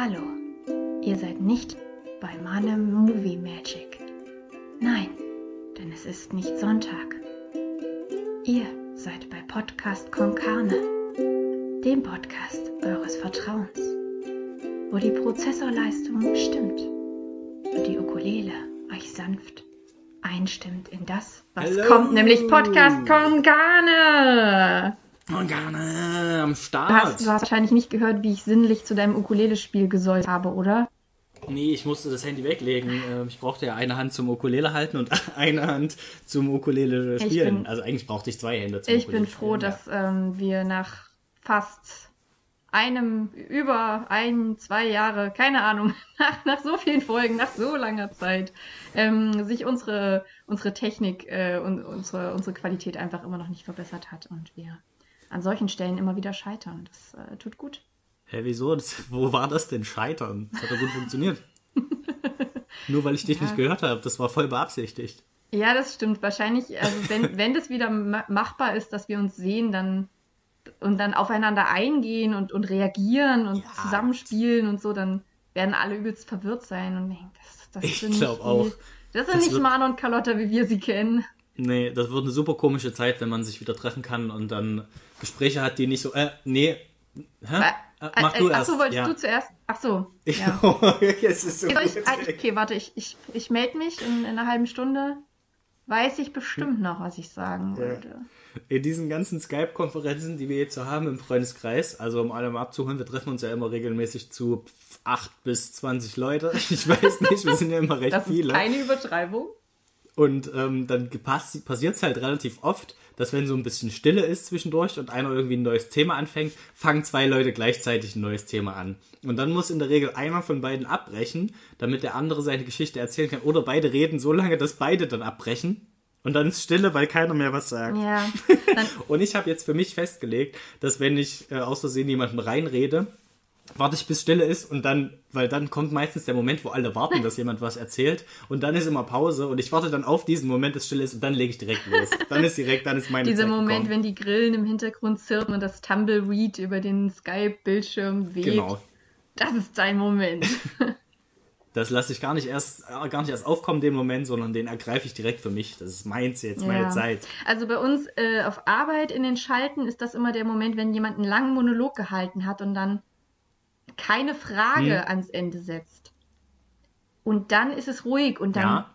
Hallo, ihr seid nicht bei Manem Movie Magic. Nein, denn es ist nicht Sonntag. Ihr seid bei Podcast Con Carne, dem Podcast eures Vertrauens, wo die Prozessorleistung stimmt und die Ukulele euch sanft einstimmt in das, was Hallo. kommt, nämlich Podcast Con Carne. Organe am Du Start. hast, du hast wahrscheinlich nicht gehört, wie ich sinnlich zu deinem Ukulele-Spiel gesäuselt habe, oder? Nee, ich musste das Handy weglegen. Ähm, Ich brauchte ja eine Hand zum Ukulele halten und eine Hand zum Ukulele Ich spielen. bin- also eigentlich brauchte ich zwei Hände zum Ich Ukulele bin froh, spielen, dass ähm, wir nach fast einem, über ein, zwei Jahre, keine Ahnung, nach, nach so vielen Folgen, nach so langer Zeit, ähm, sich unsere, unsere Technik äh, und unsere, unsere Qualität einfach immer noch nicht verbessert hat und wir an solchen Stellen immer wieder scheitern. Das äh, tut gut. Hä, wieso? Das, wo war das denn Scheitern? Das hat doch gut funktioniert. Nur weil ich dich Ja. nicht gehört habe. Das war voll beabsichtigt. Ja, das stimmt. Wahrscheinlich, also wenn, wenn das wieder ma machbar ist, dass wir uns sehen, dann und dann aufeinander eingehen und, und reagieren und Ja. zusammenspielen und so, dann werden alle übelst verwirrt sein und denken, das, das Ich sind nicht auch. Die, das sind Das nicht wird- Manu und Carlotta, wie wir sie kennen. Nee, das wird eine super komische Zeit, wenn man sich wieder treffen kann und dann Gespräche hat, die nicht so, äh, nee, hä? Äh, mach äh, du ach erst. so, wolltest ja. du zuerst? Ach so. Ja. es ist so ich, ah, okay, warte, ich, ich, ich melde mich in, in einer halben Stunde. Weiß ich bestimmt noch, was ich sagen wollte. In diesen ganzen Skype-Konferenzen, die wir jetzt so haben im Freundeskreis, also um alle mal abzuholen, wir treffen uns ja immer regelmäßig zu 8 bis 20 Leute. Ich weiß nicht, wir sind ja immer recht Das ist viele. keine Übertreibung. Und ähm, dann passiert es halt relativ oft, dass wenn so ein bisschen Stille ist zwischendurch und einer irgendwie ein neues Thema anfängt, fangen zwei Leute gleichzeitig ein neues Thema an. Und dann muss in der Regel einer von beiden abbrechen, damit der andere seine Geschichte erzählen kann. Oder beide reden so lange, dass beide dann abbrechen. Und dann ist Stille, weil keiner mehr was sagt. Ja. Und ich habe jetzt für mich festgelegt, dass wenn ich äh, aus Versehen jemanden reinrede, warte ich bis Stille ist und dann, weil dann kommt meistens der Moment, wo alle warten, dass jemand was erzählt und dann ist immer Pause und ich warte dann auf diesen Moment, dass Stille ist und dann lege ich direkt los. Dann ist direkt, dann ist meine Dieser Zeit Moment, gekommen. wenn die Grillen im Hintergrund zirpen und das Tumbleweed über den Skype-Bildschirm weht. Genau. Das ist dein Moment. Das lasse ich gar nicht erst, äh, gar nicht erst aufkommen, den Moment, sondern den ergreife ich direkt für mich. Das ist meins jetzt, meine Ja. Zeit. Also bei uns äh, auf Arbeit in den Schalten ist das immer der Moment, wenn jemand einen langen Monolog gehalten hat und dann keine Frage Hm. ans Ende setzt. Und dann ist es ruhig und dann Ja,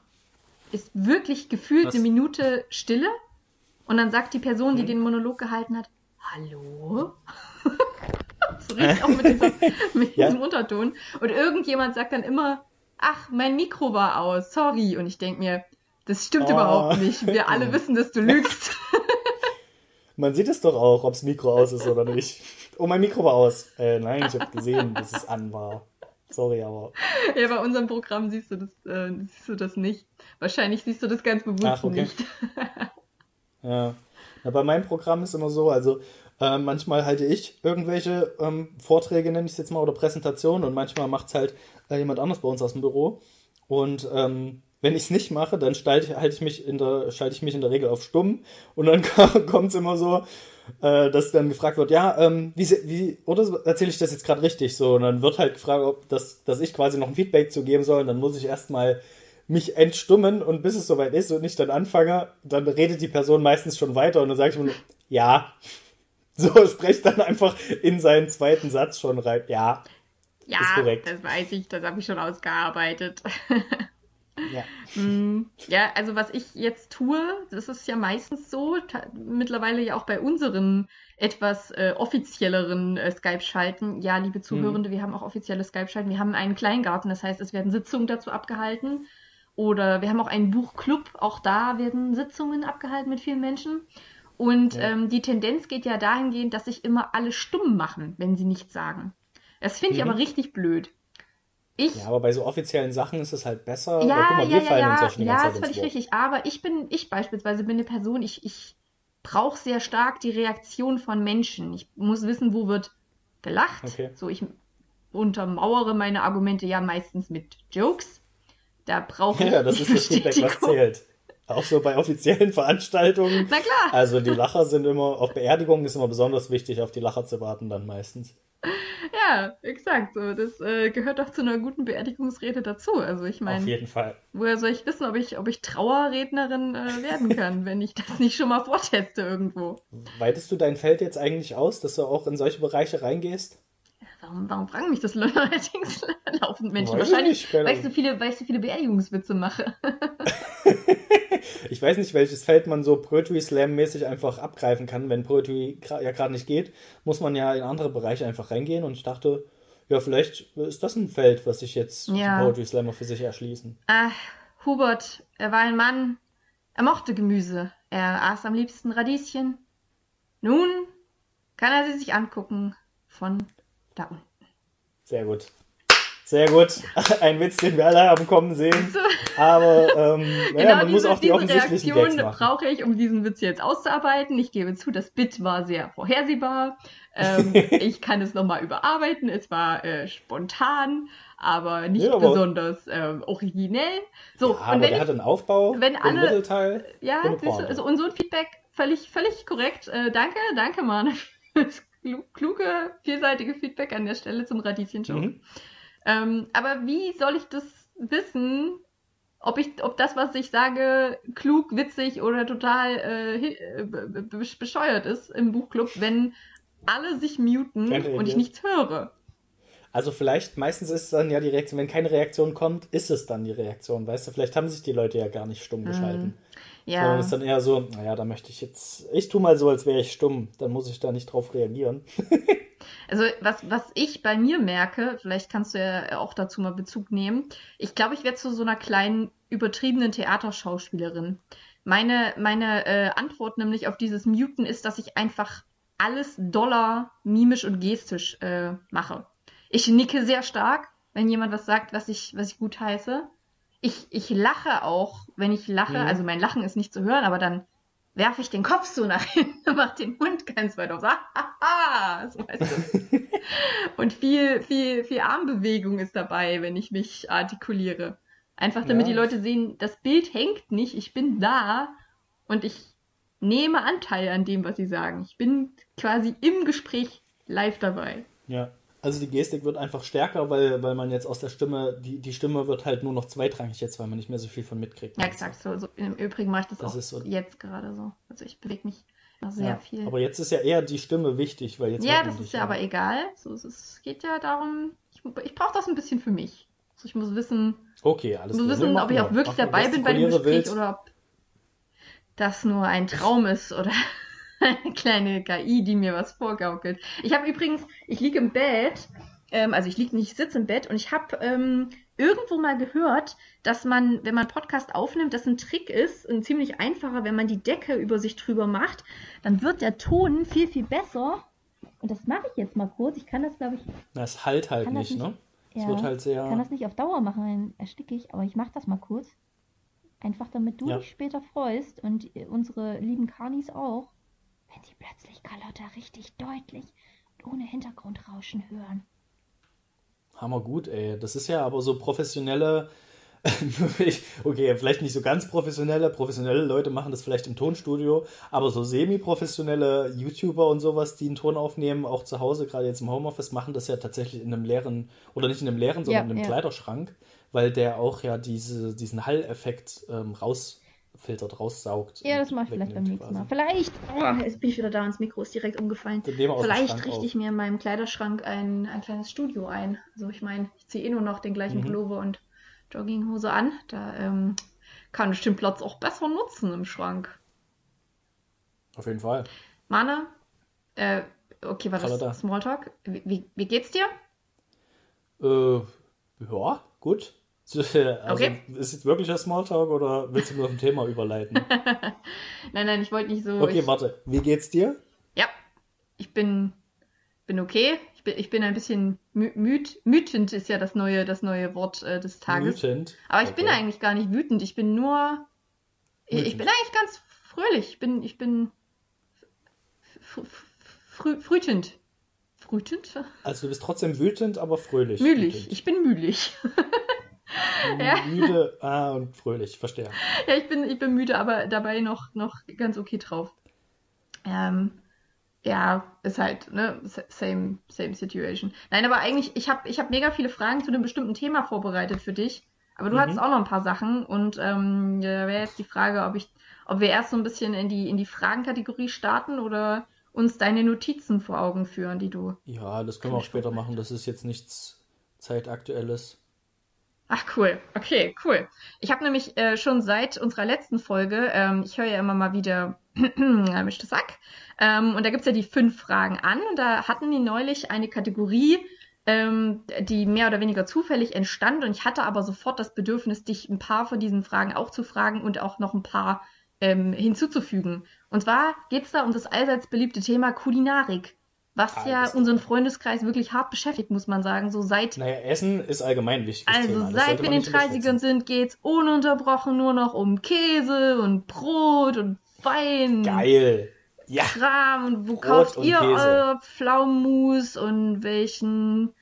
ist wirklich gefühlt Was? eine Minute Stille und dann sagt die Person, die Hm. den Monolog gehalten hat, Hallo? so richtig auch mit, dieser, mit Ja. diesem Unterton. Und irgendjemand sagt dann immer, ach, mein Mikro war aus, sorry. Und ich denke mir, das stimmt Oh. überhaupt nicht. Wir alle wissen, dass du lügst. Man sieht es doch auch, ob das Mikro aus ist oder nicht. Oh, mein Mikro war aus. Äh, nein, ich habe gesehen, dass es an war. Sorry, aber. ja, bei unserem Programm siehst du das, äh, siehst du das nicht. Wahrscheinlich siehst du das ganz bewusst Ach, okay. nicht. Ja. Na, bei meinem Programm ist immer so, also äh, manchmal halte ich irgendwelche ähm, Vorträge, nenne ich es jetzt mal, oder Präsentationen und manchmal macht es halt äh, jemand anderes bei uns aus dem Büro. Und ähm, wenn ich es nicht mache, dann schalte ich, halte ich mich in der, schalte ich mich in der Regel auf stumm und dann kommt es immer so, äh, dass dann gefragt wird, ja, ähm, wie, wie, oder erzähle ich das jetzt gerade richtig so? Und dann wird halt gefragt, ob das, dass ich quasi noch ein Feedback zu geben soll. Und dann muss ich erstmal mich entstummen und bis es soweit ist und ich dann anfange, dann redet die Person meistens schon weiter und dann sage ich mir ja. So, sprecht dann einfach in seinen zweiten Satz schon rein. Ja, Ja, Ist korrekt. das weiß ich, das habe ich schon ausgearbeitet. ja. Mm, Ja, also was ich jetzt tue, das ist ja meistens so, mittlerweile ja auch bei unseren etwas äh, offizielleren äh, Skype-Schalten. Ja, liebe Zuhörende, wir haben auch offizielle Skype-Schalten. Wir haben einen Kleingarten, das heißt, es werden Sitzungen dazu abgehalten. Oder wir haben auch einen Buchclub, auch da werden Sitzungen abgehalten mit vielen Menschen. Und Ja. ähm, die Tendenz geht ja dahingehend, dass sich immer alle stumm machen, wenn sie nichts sagen. Das finde ich Mhm. aber richtig blöd. Ich Ja, aber bei so offiziellen Sachen ist es halt besser. ja, guck mal, ja, wir ja, fallen uns ja, ja schon die ja, ganze ist völlig richtig. Aber ich bin, ich beispielsweise bin eine Person, ich, ich brauche sehr stark die Reaktion von Menschen. Ich muss wissen, wo wird gelacht. Okay. So, ich untermauere meine Argumente ja meistens mit Jokes. Da brauche ich Ja, das ist das Feedback, was zählt. Auch so bei offiziellen Veranstaltungen. Na klar. Also die Lacher sind immer, auf Beerdigungen ist immer besonders wichtig, auf die Lacher zu warten dann meistens. Ja, exakt. So, das äh, gehört doch zu einer guten Beerdigungsrede dazu. Also ich Auf meine, jeden Fall. woher soll ich wissen, ob ich, ob ich Trauerrednerin äh, werden kann, wenn ich das nicht schon mal vorteste irgendwo? Weitest du dein Feld jetzt eigentlich aus, dass du auch in solche Bereiche reingehst? Warum, warum fragen mich das Leute allerdings laufend Menschen? Weiß ich Wahrscheinlich, nicht, weil ich so viele, weil ich so viele Beerdigungswitze mache. Ich weiß nicht, welches Feld man so Poetry Slam-mäßig einfach abgreifen kann. Wenn Poetry ja gerade nicht geht, muss man ja in andere Bereiche einfach reingehen. Und ich dachte, ja, vielleicht ist das ein Feld, was sich jetzt Ja. die Poetry Slammer für sich erschließen. Ah, Hubert, er war ein Mann, er mochte Gemüse, er aß am liebsten Radieschen. Nun kann er sie sich angucken von da unten. Sehr gut. Sehr gut. Ein Witz, den wir alle haben kommen sehen. Aber ähm, naja, genau man muss diese, auch die offensichtlichen Reaktion Gags machen. brauche ich, um diesen Witz jetzt auszuarbeiten. Ich gebe zu, das Bit war sehr vorhersehbar. Ähm, ich kann es nochmal überarbeiten. Es war äh, spontan, aber nicht Ja, aber- besonders ähm, originell. So, Ja, aber und wenn der ich hat einen Aufbau, wenn alle- Mittelteil. Ja, Pointe. also, und so ein Feedback völlig, völlig korrekt. Äh, danke, danke, Mann. Kluge, vielseitige Feedback an der Stelle zum Radieschen-Show. Mhm. Ähm, aber wie soll ich das wissen, ob ich, ob das, was ich sage, klug, witzig oder total äh, äh, be- be- bescheuert ist im Buchclub, wenn alle sich muten und ich nichts höre? Also vielleicht, meistens ist es dann ja die Reaktion, wenn keine Reaktion kommt, ist es dann die Reaktion, weißt du? Vielleicht haben sich die Leute ja gar nicht stumm geschalten. Sondern Ja. es ist dann eher so, naja, da möchte ich jetzt, ich tu mal so, als wäre ich stumm, dann muss ich da nicht drauf reagieren. Also was, was ich bei mir merke, vielleicht kannst du ja auch dazu mal Bezug nehmen, ich glaube, ich werde zu so einer kleinen, übertriebenen Theaterschauspielerin. Meine, meine äh, Antwort nämlich auf dieses Muten ist, dass ich einfach alles doller mimisch und gestisch äh, mache. Ich nicke sehr stark, wenn jemand was sagt, was ich, was ich gut heiße. Ich, ich lache auch, wenn ich lache, Mhm. also mein Lachen ist nicht zu hören, aber dann werfe ich den Kopf so nach hinten, mach den Mund ganz weit auf, so, haha, so weißt du. Und viel, viel, viel Armbewegung ist dabei, wenn ich mich artikuliere. Einfach damit Ja. die Leute sehen, das Bild hängt nicht, ich bin da und ich nehme Anteil an dem, was sie sagen. Ich bin quasi im Gespräch live dabei. Ja. Also die Gestik wird einfach stärker, weil, weil man jetzt aus der Stimme, die, die Stimme wird halt nur noch zweitrangig jetzt, weil man nicht mehr so viel von mitkriegt. Ja, exakt. So, so, Im Übrigen mache ich das, Das auch ist so- jetzt gerade so. Also ich bewege mich noch sehr Ja, viel. Aber jetzt ist ja eher die Stimme wichtig, weil jetzt Ja, das ist ja aber egal. So, es, geht ja darum, ich, ich brauche das ein bisschen für mich. Also ich muss wissen, Okay, alles ich muss wissen, ob ich auch wirklich Mach dabei bin bei dem Gespräch wild. oder ob das nur ein Traum ist oder kleine KI, die mir was vorgaukelt. Ich habe übrigens, ich liege im Bett, ähm, also ich liege nicht, ich sitze im Bett und ich habe ähm, irgendwo mal gehört, dass man, wenn man Podcast aufnimmt, das ein Trick ist, ein ziemlich einfacher, wenn man die Decke über sich drüber macht, dann wird der Ton viel, viel besser. Und das mache ich jetzt mal kurz. Ich kann das, glaube ich, Na, es halt halt das nicht, nicht- ne? Ja, wird halt sehr. kann das nicht auf Dauer machen, dann ersticke ich, aber ich mache das mal kurz. Einfach damit du Ja. dich später freust und äh, unsere lieben Karnis auch, wenn sie plötzlich Carlotta richtig deutlich und ohne Hintergrundrauschen hören. Hammer gut, ey. Das ist ja aber so professionelle. okay, vielleicht nicht so ganz professionelle. Professionelle Leute machen das vielleicht im Tonstudio, aber so semi-professionelle YouTuber und sowas, die einen Ton aufnehmen, auch zu Hause, gerade jetzt im Homeoffice, machen das ja tatsächlich in einem leeren, oder nicht in einem leeren, sondern Ja, in einem ja. Kleiderschrank, weil der auch ja diese, diesen Hall-Effekt ähm, rausfiltert, raussaugt. Ja, das mache ich vielleicht beim nächsten Mal. Vielleicht, oh, jetzt bin ich wieder da ins Mikro, ist direkt umgefallen. Vielleicht richte ich mir in meinem Kleiderschrank ein, ein kleines Studio ein. Also ich meine, ich ziehe eh nur noch den gleichen Mhm. Pullover und Jogginghose an. Da ähm, kann ich den Platz auch besser nutzen im Schrank. Auf jeden Fall. Mana, äh, okay, war das Smalltalk? Wie, wie, wie geht's dir? Äh, ja, gut. Also, Okay. Ist jetzt wirklich ein Smalltalk oder willst du nur auf ein Thema überleiten? Nein, nein, ich wollte nicht so. Okay, ich, warte. Wie geht's dir? ja, ich bin, bin okay. Ich bin, ich bin ein bisschen mü müd. Mütend ist ja das neue, das neue Wort äh, des Tages. Wütend. Aber ich bin Okay. eigentlich gar nicht wütend. Ich bin nur. Ich, ich bin eigentlich ganz fröhlich. Ich bin. Ich bin. Fr fr frütend. Frütend? Also du bist trotzdem wütend, aber fröhlich. Mühlich. Wütend. Ich bin mühlich. ja. Müde, ah, und fröhlich, verstehe. Ja, ich bin, ich bin müde, aber dabei noch, noch ganz okay drauf. Ähm, ja, ist halt, ne, same, same situation. Nein, aber eigentlich, ich habe ich hab mega viele Fragen zu einem bestimmten Thema vorbereitet für dich. Aber du mhm. hattest auch noch ein paar Sachen und ähm, da wäre jetzt die Frage, ob ich, ob wir erst so ein bisschen in die, in die Fragenkategorie starten oder uns deine Notizen vor Augen führen, die du. Ja, das können wir auch später machen. Das ist jetzt nichts Zeitaktuelles. Ach cool, okay, cool. Ich habe nämlich äh, schon seit unserer letzten Folge, ähm, ich höre ja immer mal wieder Mischte Sack, ähm, und da gibt's ja die fünf Fragen an und da hatten die neulich eine Kategorie, ähm, die mehr oder weniger zufällig entstand und ich hatte aber sofort das Bedürfnis, dich ein paar von diesen Fragen auch zu fragen und auch noch ein paar ähm, hinzuzufügen. Und zwar geht's da um das allseits beliebte Thema Kulinarik was ah, ja unseren Freundeskreis wirklich hart beschäftigt, muss man sagen. So seit. Naja, Essen ist allgemein wichtig. Also Thema. seit wir in den 30ern sind, geht's ununterbrochen nur noch um Käse und Brot und Wein. Geil. Ja. Kram. Und wo Brot kauft und ihr Käse. eure Pflaumenmus und welchen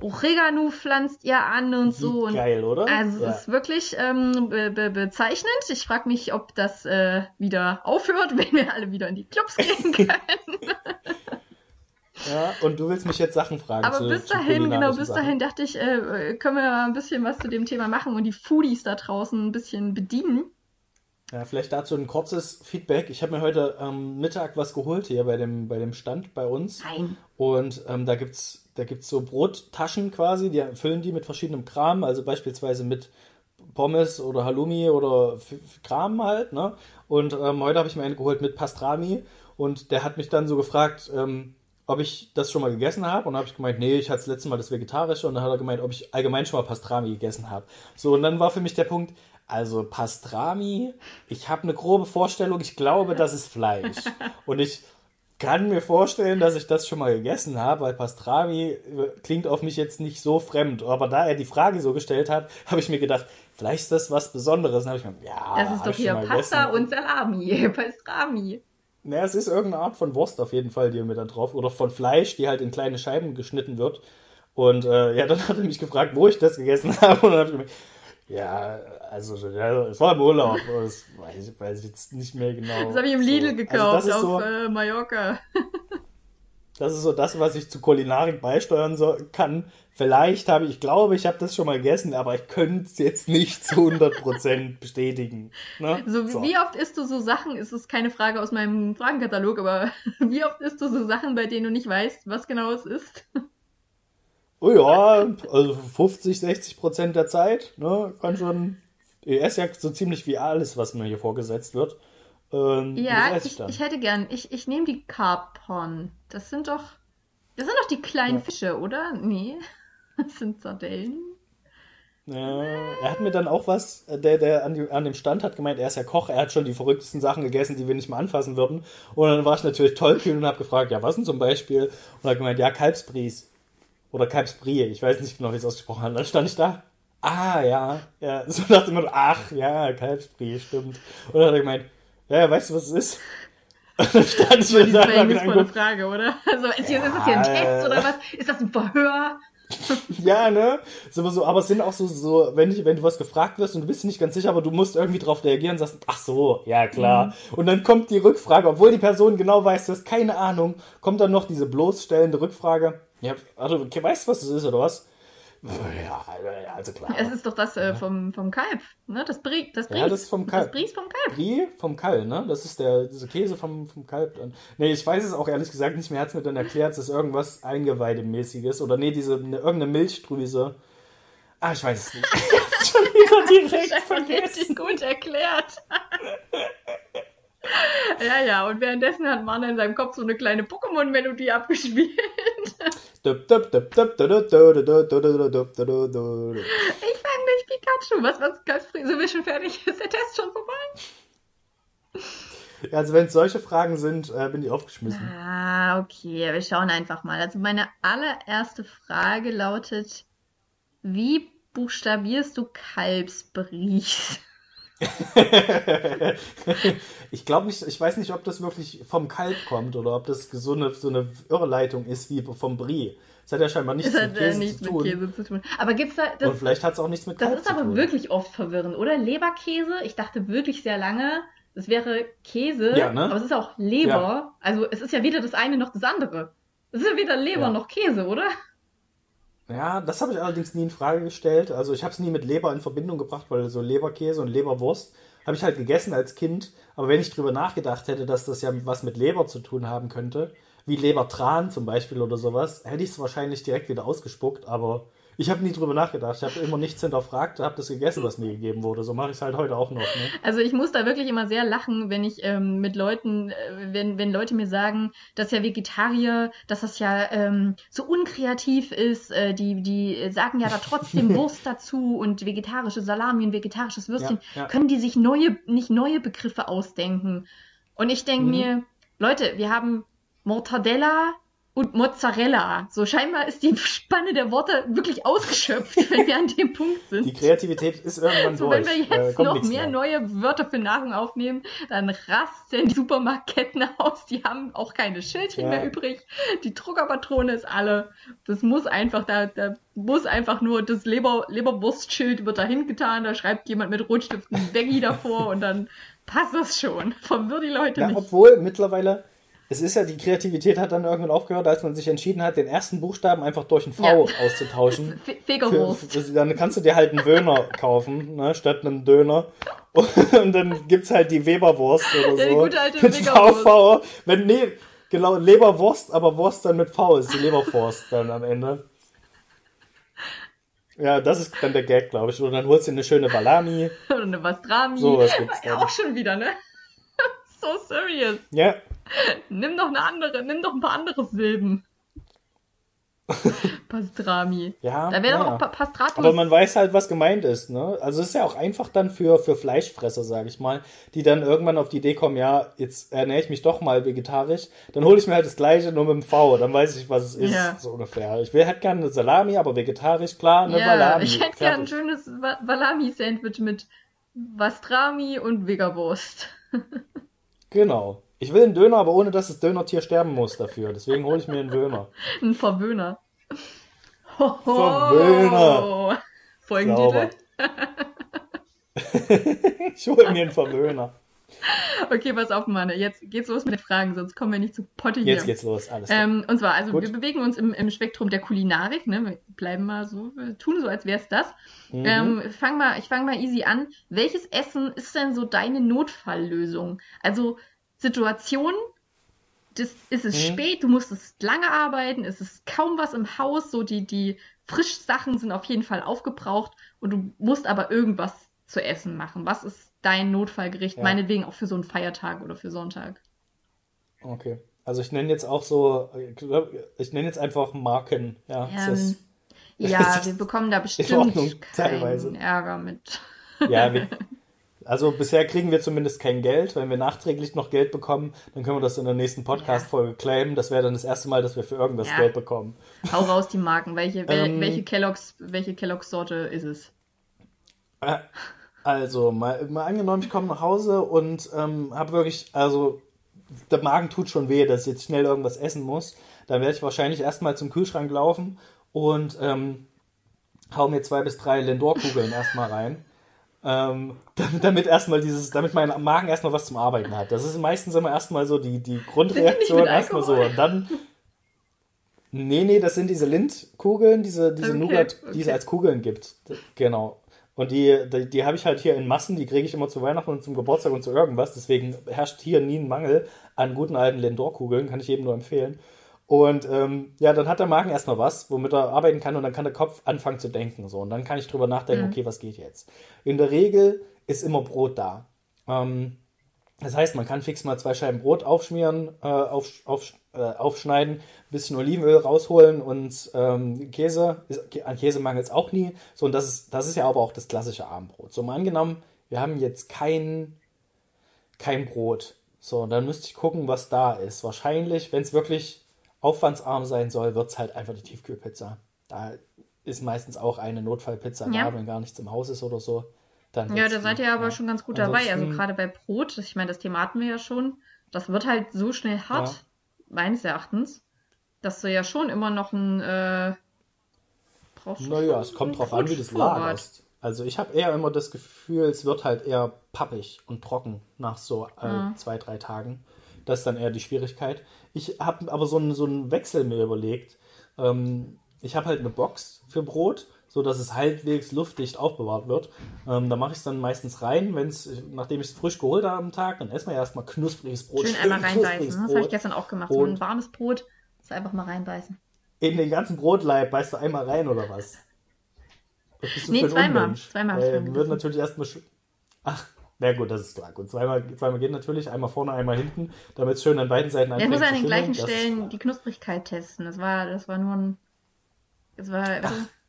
Oregano pflanzt ihr an und Wie so. Und geil, oder? Also ja. es ist wirklich ähm, be be bezeichnend. Ich frage mich, ob das äh, wieder aufhört, wenn wir alle wieder in die Clubs gehen können. Ja, und du willst mich jetzt Sachen fragen. Aber zu, bis dahin, genau, bis Sachen. dahin dachte ich, äh, können wir mal ein bisschen was zu dem Thema machen und die Foodies da draußen ein bisschen bedienen. Ja, vielleicht dazu ein kurzes Feedback. Ich habe mir heute am Mittag was geholt hier bei dem, bei dem Stand bei uns. Nein. Und ähm, da gibt's da gibt's so Brottaschen quasi, die füllen die mit verschiedenem Kram, also beispielsweise mit Pommes oder Halloumi oder Kram halt, ne? Und ähm, heute habe ich mir eine geholt mit Pastrami und der hat mich dann so gefragt, ähm, ob ich das schon mal gegessen habe. Und dann habe ich gemeint, nee, ich hatte das letzte Mal das Vegetarische. Und dann hat er gemeint, ob ich allgemein schon mal Pastrami gegessen habe. So, und dann war für mich der Punkt, also Pastrami, ich habe eine grobe Vorstellung, ich glaube, das ist Fleisch. Und ich kann mir vorstellen, dass ich das schon mal gegessen habe, weil Pastrami äh, klingt auf mich jetzt nicht so fremd. Aber da er die Frage so gestellt hat, habe ich mir gedacht, vielleicht ist das was Besonderes. Dann habe ich mir, ja, das ist doch hier Pasta gegessen. und Salami, Pastrami. Naja, es ist irgendeine Art von Wurst auf jeden Fall, die er mir dann drauf, oder von Fleisch, die halt in kleine Scheiben geschnitten wird. Und äh, ja, dann hat er mich gefragt, wo ich das gegessen habe. Und dann habe ich mir, ja, also ja, es war im Urlaub, das weiß ich, weiß ich jetzt nicht mehr genau. Das habe ich im Lidl so. gekauft also auf so, äh, Mallorca. das ist so das, was ich zu Kulinarik beisteuern so, kann. Vielleicht habe ich, ich glaube, ich habe das schon mal gegessen, aber ich könnte es jetzt nicht zu 100% bestätigen. Ne? So, so, wie oft isst du so Sachen, ist es keine Frage aus meinem Fragenkatalog, aber wie oft isst du so Sachen, bei denen du nicht weißt, was genau es ist? Oh ja, also 50, 60% der Zeit, ne, kann schon, ich esse ja so ziemlich wie alles, was mir hier vorgesetzt wird. Ähm, ja, ich, ich, hätte gern, ich, ich nehme die Carpon. Das sind doch, das sind doch die kleinen ja. Fische, oder? Nee. Das sind Sardellen. Ja, er hat mir dann auch was, äh, der, der an, die, an, dem Stand hat gemeint, er ist ja Koch, er hat schon die verrücktesten Sachen gegessen, die wir nicht mal anfassen würden. Und dann war ich natürlich tollkühn und habe gefragt, ja, was denn zum Beispiel? Und er hat gemeint, ja, Kalbsbries. Oder Kalbsbrie, ich weiß nicht genau, wie es ausgesprochen hat. Dann stand ich da, ah, ja, ja, so dachte ich mir, ach, ja, Kalbsbrie, stimmt. Und dann hat er gemeint, ja, weißt du, was es ist? Und dann stand ich mir da. Das ist eine Frage, oder? Also, ist, ja, ist das hier ein Test oder was? Ist das ein Verhör? ja, ne? So, aber es sind auch so, so wenn, ich, wenn du was gefragt wirst und du bist nicht ganz sicher, aber du musst irgendwie drauf reagieren und sagst, ach so, ja klar. Mhm. Und dann kommt die Rückfrage, obwohl die Person genau weiß, du hast keine Ahnung, kommt dann noch diese bloßstellende Rückfrage. Ja, also, okay, weißt du, was das ist, oder was? Ja, also klar. Es ist doch das äh, vom, vom Kalb, ne? Das Brie, das Brie. Ja, das ist vom Kalb. Das Brie vom Kalb. Brie vom Kalb, ne? Das ist der, diese Käse vom, vom Kalb. Nee, ich weiß es auch ehrlich gesagt nicht mehr. Hat es mir dann erklärt, es ist irgendwas Eingeweidemäßiges. Oder nee, diese, ne, irgendeine Milchdrüse. Ah, ich weiß es nicht. schon wieder direkt vergessen. gut erklärt. ja, ja, und währenddessen hat Mana in seinem Kopf so eine kleine Pokémon-Melodie abgespielt. Ich fang mich Pikachu. Was, was, ganz sind wir schon fertig? Ist der Test schon vorbei? Ja, also wenn es solche Fragen sind, äh, bin ich aufgeschmissen. Ah, okay, wir schauen einfach mal. Also meine allererste Frage lautet, wie buchstabierst du Kalbsbries? ich glaube nicht, ich weiß nicht, ob das wirklich vom Kalb kommt oder ob das so eine, so eine Irrleitung ist wie vom Brie. Das hat ja scheinbar nichts, mit Käse, nichts zu mit Käse, zu tun. Aber gibt's da. Das, Und vielleicht hat es auch nichts mit Kalb zu tun. Das ist aber wirklich oft verwirrend, oder? Leberkäse, ich dachte wirklich sehr lange, Es wäre Käse, Ja, ne? aber es ist auch Leber. Ja. Also es ist ja weder das eine noch das andere. Es ist ja weder Leber Ja. noch Käse, oder? Ja, das habe ich allerdings nie in Frage gestellt. Also ich habe es nie mit Leber in Verbindung gebracht, weil so Leberkäse und Leberwurst habe ich halt gegessen als Kind. Aber wenn ich drüber nachgedacht hätte, dass das ja was mit Leber zu tun haben könnte, wie Lebertran zum Beispiel oder sowas, hätte ich es wahrscheinlich direkt wieder ausgespuckt. Aber ich habe nie drüber nachgedacht. Ich habe immer nichts hinterfragt, habe das gegessen, was mir gegeben wurde. So mache ich es halt heute auch noch. Ne? Also ich muss da wirklich immer sehr lachen, wenn ich ähm, mit Leuten, äh, wenn, wenn Leute mir sagen, dass ja Vegetarier, dass das ja ähm, so unkreativ ist, äh, die, die sagen ja da trotzdem Wurst dazu und vegetarische Salami und vegetarisches Würstchen, Ja, ja. können die sich neue, nicht neue Begriffe ausdenken. Und ich denke Mhm. mir, Leute, wir haben Mortadella und Mozzarella. So scheinbar ist die Spanne der Worte wirklich ausgeschöpft, wenn wir an dem Punkt sind. Die Kreativität ist irgendwann So, durch. wenn wir Äh, jetzt kommt noch mehr mehr. neue Wörter für Nahrung aufnehmen, dann rasten die Supermarktketten aus. Die haben auch keine Schildchen Ja. mehr übrig. Die Druckerpatrone ist alle. Das muss einfach, da, da muss einfach nur das Leber, Leberwurstschild wird da hingetan. Da schreibt jemand mit Rotstift ein Baggy davor und dann passt das schon. Verwirr die Leute Ja, nicht. obwohl mittlerweile, es ist ja, die Kreativität hat dann irgendwann aufgehört, als man sich entschieden hat, den ersten Buchstaben einfach durch ein V Ja. auszutauschen. Fe- Für, Fegerwurst. für, dann kannst du dir halt einen Döner kaufen, ne, statt einem Döner. Und dann gibt's halt die Weberwurst oder Ja, die so. gute alte mit. VV. Wenn, nee, genau, Leberwurst, aber Wurst dann mit V ist die Leberwurst dann am Ende. Ja, das ist dann der Gag, glaube ich. Und dann holst du dir eine schöne Salami. Oder eine Pastrami. Sowas gibt's ja, dann. auch schon wieder, ne? so serious. Ja, Nimm doch eine andere, nimm doch ein paar andere Silben. Pastrami. ja. Da wäre doch naja. auch Pa- Pastratus. Aber man weiß halt, was gemeint ist, ne? Also es ist ja auch einfach dann für, für Fleischfresser, sage ich mal, die dann irgendwann auf die Idee kommen, ja, jetzt ernähre ich mich doch mal vegetarisch, dann hole ich mir halt das gleiche nur mit dem V, dann weiß ich, was es ist, Ja. so ungefähr. Ich will halt gerne eine Salami, aber vegetarisch, klar, eine ja, Salami. ich hätte gern ein schönes Salami-Sandwich mit Pastrami und Vegawurst. Genau. Ich will einen Döner, aber ohne, dass das Dönertier sterben muss dafür. Deswegen hole ich mir einen Döner. Ein Verwöhner. Verwöhner. Folgentitel. Ich hole mir einen Verwöhner. Okay, pass auf, Mann. Jetzt geht's los mit den Fragen, sonst kommen wir nicht zu Potte hier. Jetzt geht's los, alles klar. Ähm, und zwar, also Gut. wir bewegen uns im, im Spektrum der Kulinarik, ne? Wir bleiben mal so, wir tun so, als wär's das. Mhm. Ähm, fang mal, ich fange mal easy an. Welches Essen ist denn so deine Notfalllösung? Also Situation, das, ist es Mhm. spät, du musstest lange arbeiten, es ist kaum was im Haus, so die, die Frischsachen sind auf jeden Fall aufgebraucht und du musst aber irgendwas zu essen machen. Was ist dein Notfallgericht? Ja. Meinetwegen auch für so einen Feiertag oder für Sonntag. Okay. Also ich nenne jetzt auch so, ich nenne jetzt einfach Marken. Ja, Ähm, ist, Ja, wir bekommen da bestimmt Ordnung, keinen teilweise. Ärger mit. ja wir, also bisher kriegen wir zumindest kein Geld. Wenn wir nachträglich noch Geld bekommen, dann können wir das in der nächsten Podcast-Folge claimen. Das wäre dann das erste Mal, dass wir für irgendwas Ja. Geld bekommen. Hau raus die Marken. Welche, wel, Ähm, welche Kelloggs, welche Kelloggs Sorte ist es? Äh, Also, mal, mal angenommen, ich komme nach Hause und ähm, habe wirklich, also der Magen tut schon weh, dass ich jetzt schnell irgendwas essen muss. Dann werde ich wahrscheinlich erstmal zum Kühlschrank laufen und ähm, hau mir zwei bis drei Lindor-Kugeln erstmal rein. Ähm, damit, erstmal dieses, damit mein Magen erstmal was zum Arbeiten hat. Das ist meistens immer erstmal so die, die Grundreaktion, erstmal so. Und dann. Nee, nee, das sind diese Lindkugeln, diese, diese Okay, Nougat, die es okay. als Kugeln gibt. Genau. Und die, die, die habe ich halt hier in Massen, die kriege ich immer zu Weihnachten und zum Geburtstag und zu irgendwas. Deswegen herrscht hier nie ein Mangel an guten alten Lindor-Kugeln, kann ich jedem nur empfehlen. Und ähm, ja, dann hat der Magen erstmal was, womit er arbeiten kann und dann kann der Kopf anfangen zu denken. So. Und dann kann ich drüber nachdenken, okay, was geht jetzt? In der Regel ist immer Brot da. Ähm, das heißt, man kann fix mal zwei Scheiben Brot aufschmieren, äh, auf, auf, äh, aufschneiden, ein bisschen Olivenöl rausholen und ähm, Käse. Ist, an Käse mangelt es auch nie. So, und das ist, das ist ja aber auch das klassische Abendbrot. So, mal angenommen, wir haben jetzt kein, kein Brot. So, dann müsste ich gucken, was da ist. Wahrscheinlich, wenn es wirklich aufwandsarm sein soll, wird es halt einfach die Tiefkühlpizza. Da ist meistens auch eine Notfallpizza Ja. da, wenn gar nichts im Haus ist oder so. Dann Ja, da seid ihr aber ja. schon ganz gut dabei. Also gerade bei Brot, das- ich meine, das Thema hatten wir ja schon. Das wird halt so schnell hart, Ja. meines Erachtens, dass du ja schon immer noch ein äh, brauchst Naja, es kommt drauf an, wie du es Brotvorrat. lagerst. Also ich habe eher immer das Gefühl, es wird halt eher pappig und trocken nach so äh, Mhm. zwei, drei Tagen. Das ist dann eher die Schwierigkeit. Ich habe aber so einen, so einen Wechsel mir überlegt. Ähm, ich habe halt eine Box für Brot, so dass es halbwegs luftdicht aufbewahrt wird. Ähm, da mache ich es dann meistens rein, wenn's, nachdem ich es frisch geholt habe am Tag, dann essen wir erstmal knuspriges Brot. Schön einmal knuspriges reinbeißen. ne? Das habe ich gestern auch gemacht. So ein warmes Brot, das einfach mal reinbeißen. In den ganzen Brotleib beißt du einmal rein oder was? Was bist du Nee, für ein zweimal. Unmensch? Zweimal Äh, wird natürlich erstmal. Ach, na gut, das ist klar. Gut, zweimal, zweimal geht natürlich. Einmal vorne, einmal hinten, damit es schön an beiden Seiten Ja, anfängt ich muss an den gleichen. Das- Stellen die Knusprigkeit testen. Das war, das war nur ein. Das war.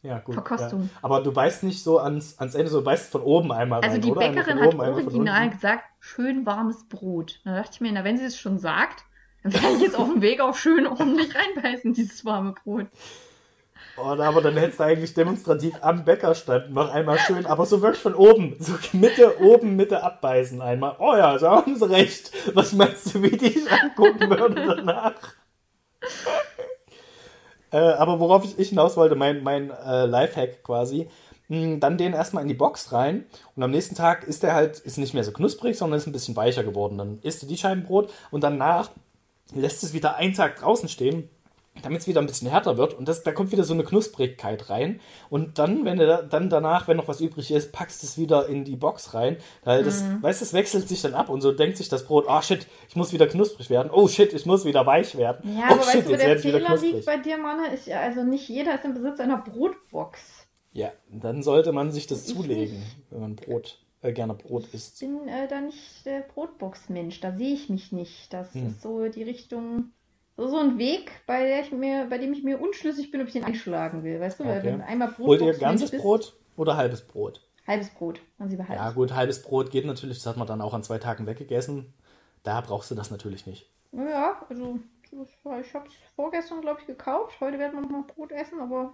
Ja, gut. Verkostung. Ja. Aber du beißt nicht so ans, ans Ende, so du beißt von oben einmal rein, Also die oder? Bäckerin hat original gesagt, schön warmes Brot. Da dachte ich mir, na, wenn sie es schon sagt, dann werde ich jetzt auf dem Weg auch schön ordentlich reinbeißen, dieses warme Brot. Oh, aber dann hättest du eigentlich demonstrativ am Bäckerstand noch einmal schön, aber so wirklich von oben, so Mitte, oben, Mitte abbeißen einmal. Oh ja, so haben sie recht. Was meinst du, wie die ich angucken würde danach? äh, aber worauf ich, hinaus wollte, mein, mein äh, Lifehack quasi, mh, dann den erstmal in die Box rein und am nächsten Tag ist der halt, ist nicht mehr so knusprig, sondern ist ein bisschen weicher geworden. Dann isst du die Scheiben Brot und danach lässt es wieder einen Tag draußen stehen, damit es wieder ein bisschen härter wird und das, da kommt wieder so eine Knusprigkeit rein und dann, wenn du da, dann danach, wenn noch was übrig ist, packst du es wieder in die Box rein, weil das, weißt du, es wechselt sich dann ab und so denkt sich das Brot, ah shit, ich muss wieder knusprig werden, oh shit, ich muss wieder weich werden, Ja, oh aber shit, weißt du, wo der ich Fehler liegt bei dir, Manne? Ist ja also nicht jeder ist im Besitz einer Brotbox. Ja, dann sollte man sich das Ich zulegen, nicht. wenn man Brot, äh, gerne Brot Ich isst. bin äh, da nicht der Brotbox-Mensch. Da sehe ich mich nicht. Das Hm. ist so die Richtung, so, so ein Weg, bei, der ich mir, bei dem ich mir unschlüssig bin, ob ich den einschlagen will. Weißt du, weil Okay. wenn einmal Holt ihr ganzes bist, Brot oder halbes Brot? halbes Brot. Dann sie halbes. Ja, gut, halbes Brot geht natürlich, das hat man dann auch an zwei Tagen weggegessen. Da brauchst du das natürlich nicht. Ja, also ich habe es vorgestern, glaube ich, gekauft. Heute werden wir noch mal Brot essen, aber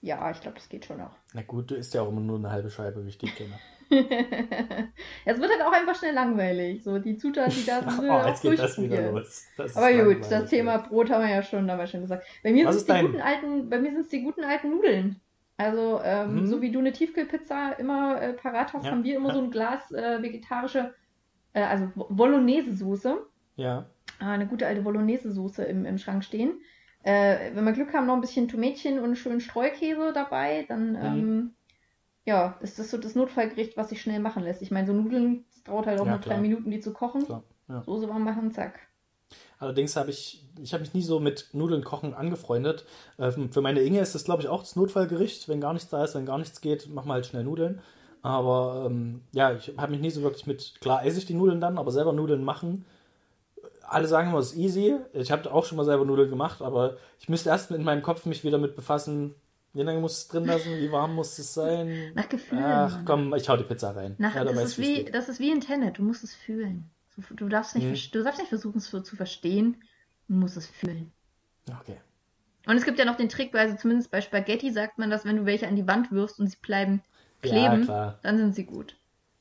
ja, ich glaube, das geht schon auch. Na gut, du isst ja auch immer nur eine halbe Scheibe, wie ich dich kenne. es wird halt auch einfach schnell langweilig. So die Zutaten, die da sind, Oh, jetzt geht das wieder los. Das Aber gut, das Thema. Brot haben wir ja schon damals schon gesagt. Bei mir sind es die dein- guten alten, bei mir sind es die guten alten Nudeln. Also ähm, Mhm. so wie du eine Tiefkühlpizza immer äh, parat hast, Ja, haben wir immer ja. so ein Glas äh, vegetarische, äh, also Bolognese-Soße. Ja, äh, eine gute alte Bolognese-Soße im, im Schrank stehen. Äh, wenn wir Glück haben, noch ein bisschen Tomätchen und schönen Streukäse dabei, dann Mhm. ähm, ja, ist das so das Notfallgericht, was sich schnell machen lässt. Ich meine, so Nudeln, es dauert halt auch Ja, nur klar. drei Minuten, die zu kochen. klar. Ja. Soße warm machen, zack. Allerdings habe ich, ich habe mich nie so mit Nudeln kochen angefreundet. Ähm, für meine Inge ist das, glaube ich, auch das Notfallgericht. Wenn gar nichts da ist, wenn gar nichts geht, machen wir halt schnell Nudeln. Aber ähm, ja, ich habe mich nie so wirklich mit, klar esse ich die Nudeln dann, aber selber Nudeln machen. Alle sagen immer, es ist easy. Ich habe auch schon mal selber Nudeln gemacht, aber ich müsste erst in meinem Kopf mich wieder mit befassen, wie lange muss es drin lassen, wie warm muss es sein. Nach Gefühl. Ach komm, ich hau die Pizza rein. Nach, ja, das, weiß ist wie das ist wie in Tenet, du musst es fühlen. Du, du, darfst nicht, ver- du darfst nicht versuchen, es zu, verstehen, du musst es fühlen. Okay. Und es gibt ja noch den Trick, also zumindest bei Spaghetti sagt man, dass wenn du welche an die Wand wirfst und sie bleiben Ja, kleben, klar. dann sind sie gut.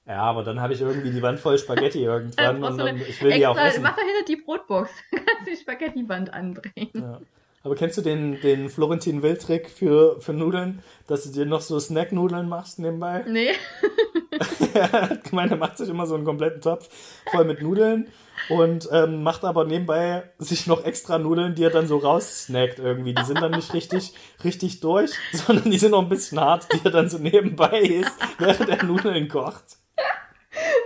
Ja, aber dann habe ich irgendwie die Wand voll Spaghetti irgendwann und du dann, ich will die auch Extra, essen. mach dahinter die Brotbox. Kannst die Spaghetti-Wand andrehen. Ja. Aber kennst du den, den Florentin Will-Trick für, für Nudeln, dass du dir noch so Snack-Nudeln machst nebenbei? Nee. er hat gemeint, er macht sich immer so einen kompletten Topf voll mit Nudeln und ähm, macht aber nebenbei sich noch extra Nudeln, die er dann so raussnackt irgendwie. Die sind dann nicht richtig, richtig durch, sondern die sind noch ein bisschen hart, die er dann so nebenbei isst, während er Nudeln kocht.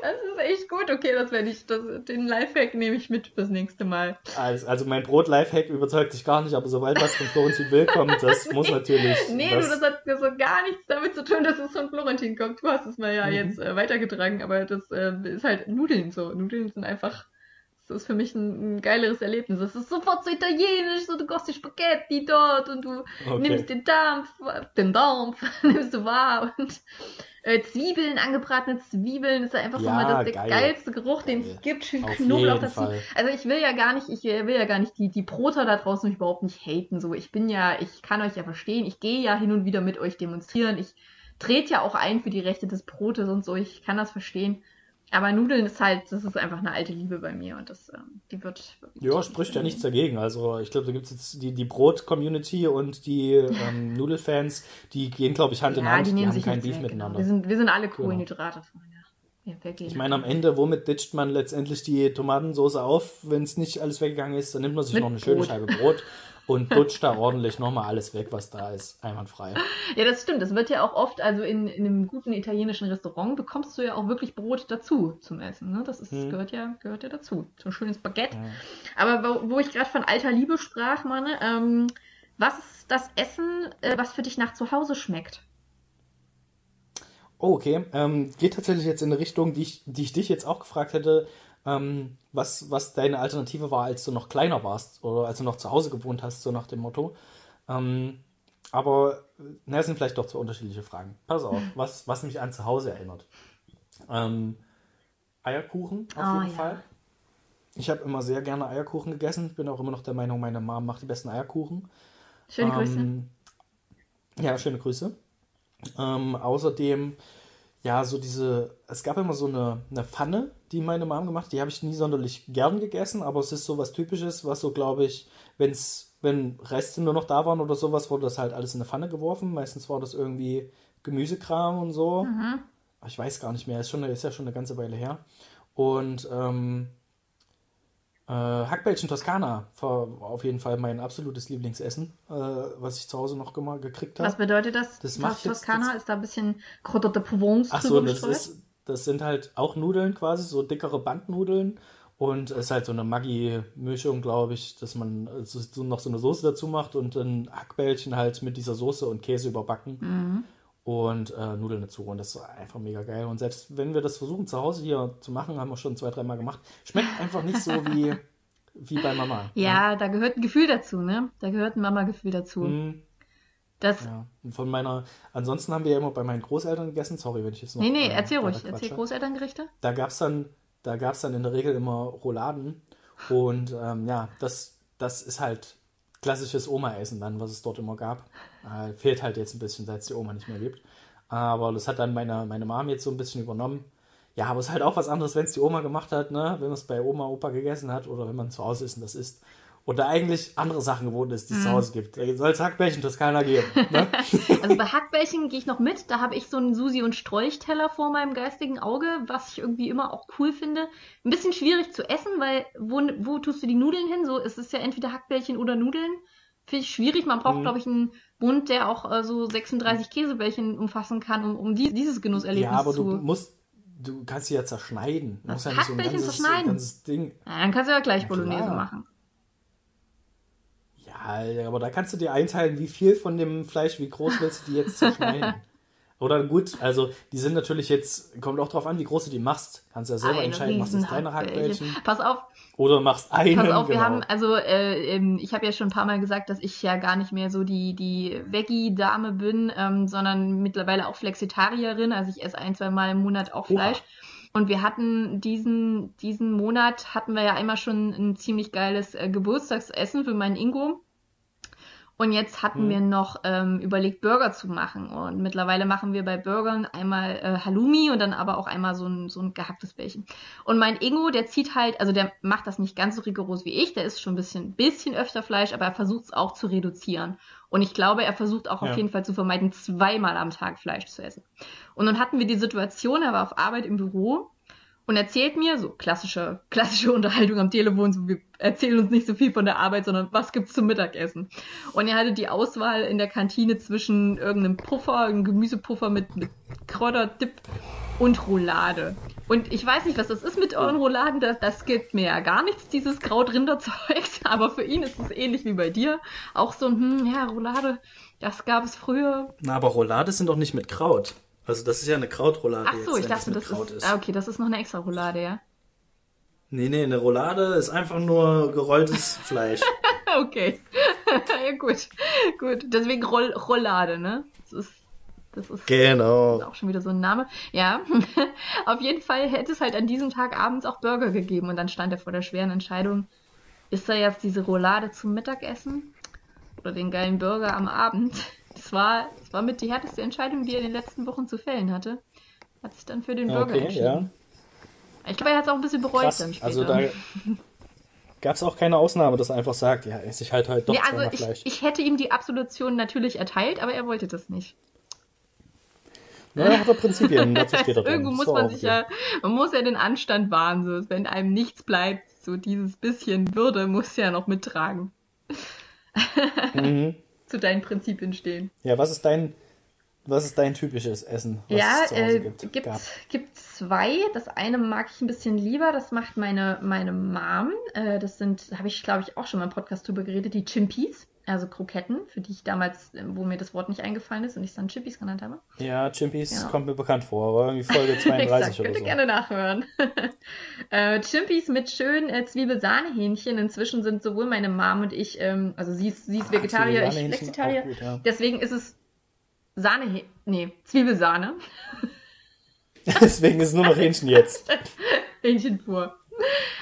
Das ist echt gut. Okay, das werde ich, das, den Lifehack nehme ich mit fürs nächste Mal. Also, also mein Brot-Lifehack überzeugt dich gar nicht, aber sobald was von Florentin Will kommt, das muss natürlich. Nee, was, du, das hat das hat gar nichts damit zu tun, dass es von Florentin kommt. Du hast es mal ja Mhm. jetzt äh, weitergetragen, aber das äh, ist halt Nudeln so. Nudeln sind einfach, das ist für mich ein, ein geileres Erlebnis. Es ist sofort so italienisch, so du kochst die Spaghetti dort und du Okay. nimmst den Dampf, den Dampf, nimmst du wahr und äh, Zwiebeln, angebratene Zwiebeln ist ja einfach so Ja, mal das, der geil. geilste Geruch, den Geil. es gibt. Schön Auf Knoblauch dazu. Fall. Also ich will ja gar nicht, ich äh, will ja gar nicht die, die Broter da draußen überhaupt nicht haten. So, ich bin ja, ich kann euch ja verstehen, ich gehe ja hin und wieder mit euch demonstrieren. Ich trete ja auch ein für die Rechte des Brotes und so, ich kann das verstehen. Aber Nudeln ist halt, das ist einfach eine alte Liebe bei mir und das, ähm, die wird. Ja, spricht ja nichts dagegen. Also ich glaube, da gibt es jetzt die, die Brot-Community und die ähm, Nudelfans, die gehen, glaube ich, Hand ja, in Hand, die, die, haben sich nichts Beef weg, miteinander. Genau. Wir, sind, wir sind alle Kohlenhydrate, Freunde. Ja, Ich meine, am Ende, womit ditcht man letztendlich die Tomatensauce auf, wenn es nicht alles weggegangen ist? Dann nimmt man sich Mit noch eine schöne Brot. Scheibe Brot und dutscht da ordentlich nochmal alles weg, was da ist. Einwandfrei. Ja, das stimmt. Das wird ja auch oft, also in, in einem guten italienischen Restaurant bekommst du ja auch wirklich Brot dazu zum Essen. Ne? Das ist, Mhm. gehört, ja, gehört ja dazu. So ein schönes Baguette. Ja. Aber wo, wo ich gerade von alter Liebe sprach, Manne, ähm, was ist das Essen, äh, was für dich nach zu Hause schmeckt? Oh, okay. Ähm, geht tatsächlich jetzt in eine Richtung, die ich, die ich dich jetzt auch gefragt hätte, ähm, was, was deine Alternative war, als du noch kleiner warst oder als du noch zu Hause gewohnt hast, so nach dem Motto. Ähm, aber na, das sind vielleicht doch zwei unterschiedliche Fragen. Pass auf, was, was mich an zu Hause erinnert. Ähm, Eierkuchen auf Ah, jeden ja. Fall. Ich habe immer sehr gerne Eierkuchen gegessen. Bin auch immer noch der Meinung, meine Mom macht die besten Eierkuchen. Schöne Grüße. Ähm, ja, schöne Grüße. Ähm, außerdem, ja, so diese, es gab immer so eine, eine Pfanne, die meine Mom gemacht hat. Die habe ich nie sonderlich gern gegessen, aber es ist so was Typisches, was so, glaube ich, wenn's, wenn Reste nur noch da waren oder sowas, wurde das halt alles in eine Pfanne geworfen. Meistens war das irgendwie Gemüsekram und so. Mhm. Ich weiß gar nicht mehr, ist, schon, ist ja schon eine ganze Weile her. Und ähm, äh, Hackbällchen Toskana war auf jeden Fall mein absolutes Lieblingsessen, äh, was ich zu Hause noch immer gekriegt habe. Was bedeutet das? Das mache ich jetzt- Toskana ist da ein bisschen Crotte de Provence Ach so, das, ist, das sind halt auch Nudeln quasi, so dickere Bandnudeln. Und es ist halt so eine Maggi-Mischung, glaube ich, dass man äh, so, so noch so eine Soße dazu macht und dann Hackbällchen halt mit dieser Soße und Käse überbacken Mhm. Und äh, Nudeln dazu. Und das ist einfach mega geil. Und selbst wenn wir das versuchen zu Hause hier zu machen, haben wir schon zwei, dreimal gemacht, schmeckt einfach nicht so wie, wie bei Mama. Ja, da gehört ein Gefühl dazu, ne? Da gehört ein Mama-Gefühl dazu. Hm, Das, ja. Und von meiner, ansonsten haben wir ja immer bei meinen Großeltern gegessen. Sorry, wenn ich jetzt noch. nee, nee, äh, erzähl ruhig. weiter Erzähl quatsche. Großelterngerichte. da gab es dann, da gab's dann in der Regel immer Rouladen. Und ähm, ja, das, das ist halt klassisches Oma-Essen dann, was es dort immer gab. Äh, fehlt halt jetzt ein bisschen, seit es die Oma nicht mehr gibt. Aber das hat dann meine, meine Mom jetzt so ein bisschen übernommen. Ja, aber es ist halt auch was anderes, wenn es die Oma gemacht hat, ne? wenn man es bei Oma, Opa gegessen hat oder wenn man zu Hause ist und das isst. Oder eigentlich andere Sachen gewohnt ist, die es zu Hause gibt. Da soll es Hackbällchen Toskana geben. Ne? Also bei Hackbällchen gehe ich noch mit. Da habe ich so einen Susi- und Strolchteller vor meinem geistigen Auge, was ich irgendwie immer auch cool finde. Ein bisschen schwierig zu essen, weil wo, wo tust du die Nudeln hin? So, es ist ja entweder Hackbällchen oder Nudeln. Finde ich schwierig. Man braucht, Mhm. glaube ich, einen Bund, der auch äh, so 36 Käsebällchen umfassen kann, um, um die, dieses Genusserlebnis ja, aber zu. du musst, du kannst sie ja zerschneiden. Du musst ja nicht so ein ganzes, zerschneiden? ganzes Ding. Ja, dann kannst du ja gleich Na Bolognese klar. machen. Ja, aber da kannst du dir einteilen, wie viel von dem Fleisch, wie groß willst du die jetzt zerschneiden. Oder gut, also die sind natürlich jetzt, kommt auch drauf an, wie groß du die machst. Kannst ja selber Ein entscheiden, machst du kleine Hackbällchen Pass auf, oder machst einen. Pass auf, wir genau. haben, also äh, ähm, ich habe ja schon ein paar Mal gesagt, dass ich ja gar nicht mehr so die, die Veggie-Dame bin, ähm, sondern mittlerweile auch Flexitarierin. Also ich esse ein, zwei Mal im Monat auch Oha. Fleisch. Und wir hatten diesen, diesen Monat hatten wir ja einmal schon ein ziemlich geiles äh, Geburtstagsessen für meinen Ingo. Und jetzt hatten Hm. wir noch ähm, überlegt, Burger zu machen. Und mittlerweile machen wir bei Burgern einmal äh, Halloumi und dann aber auch einmal so ein, so ein gehacktes Bällchen. Und mein Ingo, der zieht halt, also der macht das nicht ganz so rigoros wie ich, der isst schon ein bisschen, bisschen öfter Fleisch, aber er versucht es auch zu reduzieren. Und ich glaube, er versucht auch Ja. auf jeden Fall zu vermeiden, zweimal am Tag Fleisch zu essen. Und dann hatten wir die Situation, er war auf Arbeit im Büro und erzählt mir, so klassische, klassische Unterhaltung am Telefon, so wir erzählen uns nicht so viel von der Arbeit, sondern was gibt's zum Mittagessen. Und er hatte die Auswahl in der Kantine zwischen irgendeinem Puffer, einem Gemüsepuffer mit, mit Kräuterdip und Roulade. Und ich weiß nicht, was das ist mit euren Rouladen, das, das gibt mir ja gar nichts, dieses Krautrinderzeug, aber für ihn ist es ähnlich wie bei dir. Auch so ein, hm, ja, Roulade, das gab es früher. Na, aber Roulade sind doch nicht mit Kraut. Also das ist ja eine Krautroulade Ach so, jetzt, ich dachte, das Kraut ist, ah, okay, das ist noch eine extra Roulade, ja. Nee, nee, eine Roulade ist einfach nur gerolltes Fleisch. Okay. ja, gut. Gut. Deswegen Roll Rollade, ne? Das ist, das ist Genau. auch schon wieder so ein Name. Ja. Auf jeden Fall hätte es halt an diesem Tag abends auch Burger gegeben und dann stand er vor der schweren Entscheidung, ist er jetzt diese Roulade zum Mittagessen oder den geilen Burger am Abend? Das war, das war mit die härteste Entscheidung, die er in den letzten Wochen zu fällen hatte. Hat sich dann für den Burger Okay, entschieden. ja. Ich glaube, er hat es auch ein bisschen bereut Krass. dann später. Also da gab es auch keine Ausnahme, dass er einfach sagt, ja, ich halt halt doch nee, also ich, Fleisch. ich hätte ihm die Absolution natürlich erteilt, aber er wollte das nicht. Na, da hat er Prinzipien, dazu steht er drin. Irgendwo muss man sich ja, man muss ja den Anstand wahren, so wenn einem nichts bleibt, so dieses bisschen Würde muss ja noch mittragen. Mhm. Zu deinen Prinzipien stehen. Ja, was ist dein, was ist dein typisches Essen, was ja, es zu Hause äh, gibt? gibt, gibt zwei. Das eine mag ich ein bisschen lieber. Das macht meine, meine Mom. Äh, das sind, habe ich, glaube ich, auch schon mal im Podcast drüber geredet, die Chimpies. Also Kroketten, für die ich damals, äh, wo mir das Wort nicht eingefallen ist und ich es dann Chimpies genannt habe. Ja, Chimpies Genau. kommt mir bekannt vor, aber irgendwie Folge 32 Exakt, oder könnt ihr so. gerne nachhören. äh, Chimpies mit schönen äh, Zwiebelsahnehähnchen. Inzwischen sind sowohl meine Mom und ich, ähm, also sie ist, sie ist Vegetarier, ich Flexitarier. ja. Deswegen ist es Sahne, nee, Zwiebelsahne. Deswegen ist es nur noch Hähnchen jetzt. Hähnchen pur.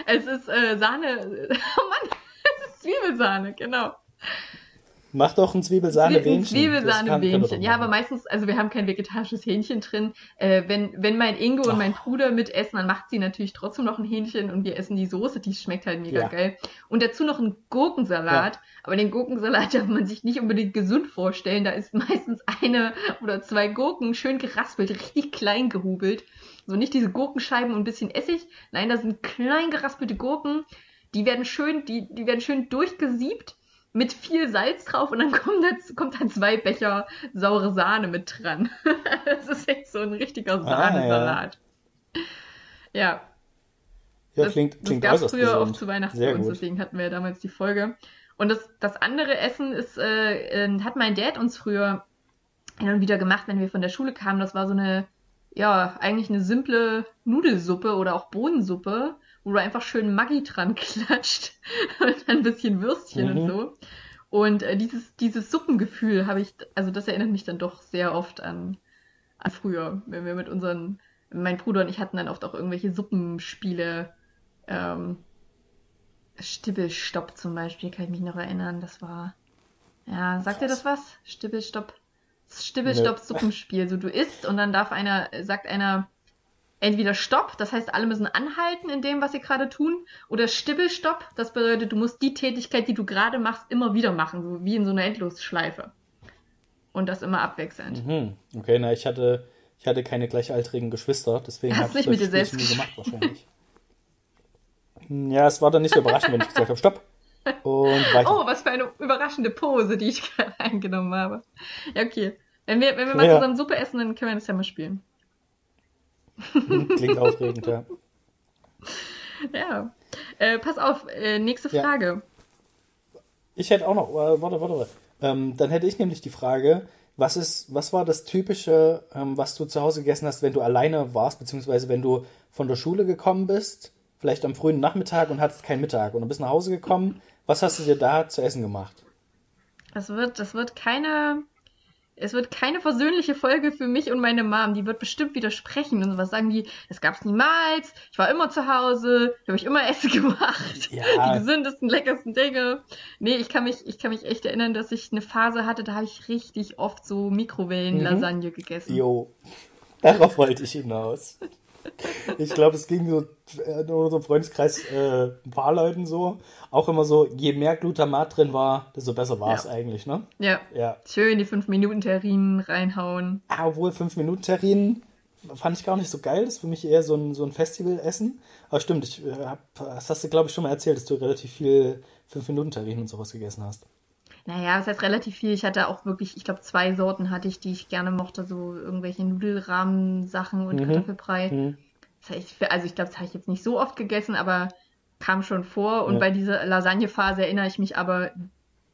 Es ist äh, Sahne, oh Mann, es ist Zwiebelsahne, genau. Mach doch ein Zwiebelsahne-Wähnchen. doch Ja, aber meistens, also wir haben kein vegetarisches Hähnchen drin. Äh, wenn, wenn mein Ingo und mein Bruder mitessen, dann macht sie natürlich trotzdem noch ein Hähnchen und wir essen die Soße, die schmeckt halt mega Ja. geil. Und dazu noch ein Gurkensalat. Aber den Gurkensalat darf man sich nicht unbedingt gesund vorstellen. Da ist meistens eine oder zwei Gurken schön geraspelt, richtig klein gehubelt. So nicht diese Gurkenscheiben und ein bisschen Essig. Nein, das sind klein geraspelte Gurken. Die werden schön, die, die werden schön durchgesiebt mit viel Salz drauf und dann kommt da, kommt da zwei Becher saure Sahne mit dran. das ist echt so ein richtiger Sahnesalat. ja. Ja, das, klingt, das klingt gab es früher oft zu Weihnachten Sehr bei uns, gut. deswegen hatten wir ja damals die Folge. Und das, das andere Essen ist, äh, äh, hat mein Dad uns früher hin und wieder gemacht, wenn wir von der Schule kamen. Das war so eine, ja, eigentlich eine simple Nudelsuppe oder auch Bohnensuppe, wo du einfach schön Maggi dran klatscht und ein bisschen Würstchen Mhm. und so. Und äh, dieses, dieses Suppengefühl habe ich, also das erinnert mich dann doch sehr oft an, an früher, wenn wir mit unseren, mein Bruder und ich hatten dann oft auch irgendwelche Suppenspiele. Ähm, Stibbelstopp zum Beispiel, kann ich mich noch erinnern. Das war, ja, sagt dir das was? Stibbelstopp. Stibbelstopp-Suppenspiel. So, du isst und dann darf einer, sagt einer, entweder Stopp, das heißt, alle müssen anhalten in dem, was sie gerade tun, oder Stibbelstopp, das bedeutet, du musst die Tätigkeit, die du gerade machst, immer wieder machen, so wie in so einer Endlosschleife. Und das immer abwechselnd. Mhm. Okay, na, ich hatte, ich hatte keine gleichaltrigen Geschwister, deswegen habe nicht ich mit das dir selbst nie gemacht wahrscheinlich. Hm, Ja, es war dann nicht so überraschend, wenn ich gesagt habe, stopp. Und weiter. Oh, was für eine überraschende Pose, die ich gerade eingenommen habe. Ja, okay. Wenn wir, wenn wir mal Ja. zusammen Suppe essen, dann können wir das ja mal spielen. Klingt aufregend, ja. Ja. Äh, pass auf, äh, nächste Ja. Frage. Ich hätte auch noch, äh, warte, warte, warte. Ähm, dann hätte ich nämlich die Frage, was ist, was war das Typische, ähm, was du zu Hause gegessen hast, wenn du alleine warst, beziehungsweise wenn du von der Schule gekommen bist, vielleicht am frühen Nachmittag und hattest keinen Mittag und du bist nach Hause gekommen, was hast du dir da zu essen gemacht? Das wird, das wird keine, es wird keine versöhnliche Folge für mich und meine Mom. Die wird bestimmt widersprechen und sowas sagen wie, das gab's niemals, ich war immer zu Hause, ich habe ich immer Essen gemacht. Ja. Die gesündesten, leckersten Dinge. Nee, ich kann mich, ich kann mich echt erinnern, dass ich eine Phase hatte, da habe ich richtig oft so Mikrowellen-Lasagne gegessen. Jo, darauf wollte ich hinaus. Ich glaube, es ging so äh, in unserem Freundeskreis äh, ein paar Leuten so. Auch immer so, je mehr Glutamat drin war, desto besser war es Ja. eigentlich, ne? Ja. Ja. Schön die 5-Minuten-Terrinen reinhauen. Ah, Obwohl 5-Minuten-Terrinen fand ich gar nicht so geil. Das ist für mich eher so ein, so ein Festivalessen. Aber stimmt, ich, äh, hab, das hast du, glaube ich, schon mal erzählt, dass du relativ viel 5-Minuten-Terrinen und sowas gegessen hast. Naja, das heißt relativ viel. Ich hatte auch wirklich, ich glaube, zwei Sorten hatte ich, die ich gerne mochte. So irgendwelche Nudelrahmen-Sachen und Mhm. Kartoffelbrei. Mhm. Das ich, also ich glaube, das habe ich jetzt nicht so oft gegessen, aber kam schon vor. Und Ja. bei dieser Lasagne-Phase erinnere ich mich aber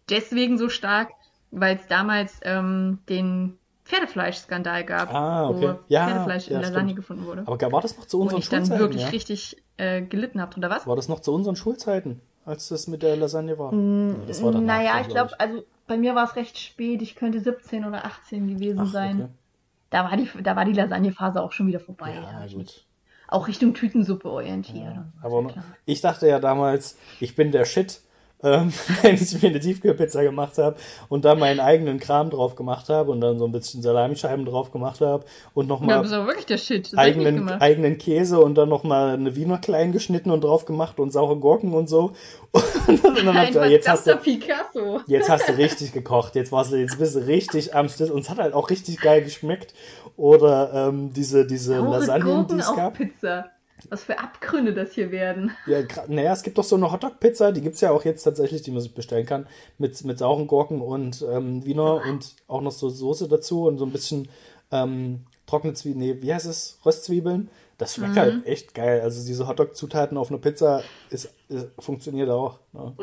deswegen so stark, weil es damals ähm, den Pferdefleischskandal gab, Ah, okay. wo Ja, Pferdefleisch in ja, Lasagne stimmt. gefunden wurde. Aber war das noch zu Wo unseren ich dann Schulzeiten? wirklich ja? richtig äh, gelitten habe. Oder was? War das noch zu unseren Schulzeiten, als das mit der Lasagne war? Nee, das war danach, naja, dann, ich glaub glaube, also bei mir war es recht spät. Ich könnte 17 oder 18 gewesen Ach, sein. okay. Da war die, da war die Lasagnephase auch schon wieder vorbei. Ja, ich gut. auch Richtung Tütensuppe orientiert. Ja, aber ja klar. ich dachte ja damals, ich bin der Shit. Ähm, wenn ich mir eine Tiefkühlpizza gemacht habe und da meinen eigenen Kram drauf gemacht habe und dann so ein bisschen Salamischeiben drauf gemacht habe und Ja, nochmal nicht eigenen, eigenen Käse und dann nochmal eine Wiener klein geschnitten und drauf gemacht und saure Gurken und so. Und dann, dann hab ich, jetzt hast du, Picasso. Jetzt hast du richtig gekocht. Jetzt warst du, jetzt bist du richtig am Stück. Und es hat halt auch richtig geil geschmeckt. Oder ähm, diese, diese Saure Lasagnen, die es gab. Pizza. Was für Abgründe das hier werden. Ja, naja, es gibt doch so eine Hotdog-Pizza, die gibt's ja auch jetzt tatsächlich, die man sich bestellen kann. Mit, mit sauren Gurken und ähm, Wiener und auch noch so Soße dazu und so ein bisschen ähm, trockene Zwiebeln. Nee, wie heißt es? Röstzwiebeln. Das schmeckt halt echt geil. Also diese Hotdog-Zutaten auf einer Pizza ist, ist, funktioniert auch. Ne?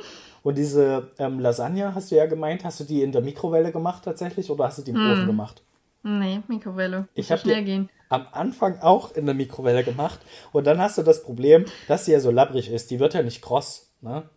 Und diese ähm, Lasagne, hast du ja gemeint, hast du die in der Mikrowelle gemacht tatsächlich oder hast du die im Ofen gemacht? Nee, Mikrowelle. Ich habe schnell gehen. am Anfang auch in der Mikrowelle gemacht und dann hast du das Problem, dass sie ja so labbrig ist. Die wird ja nicht kross. Ne?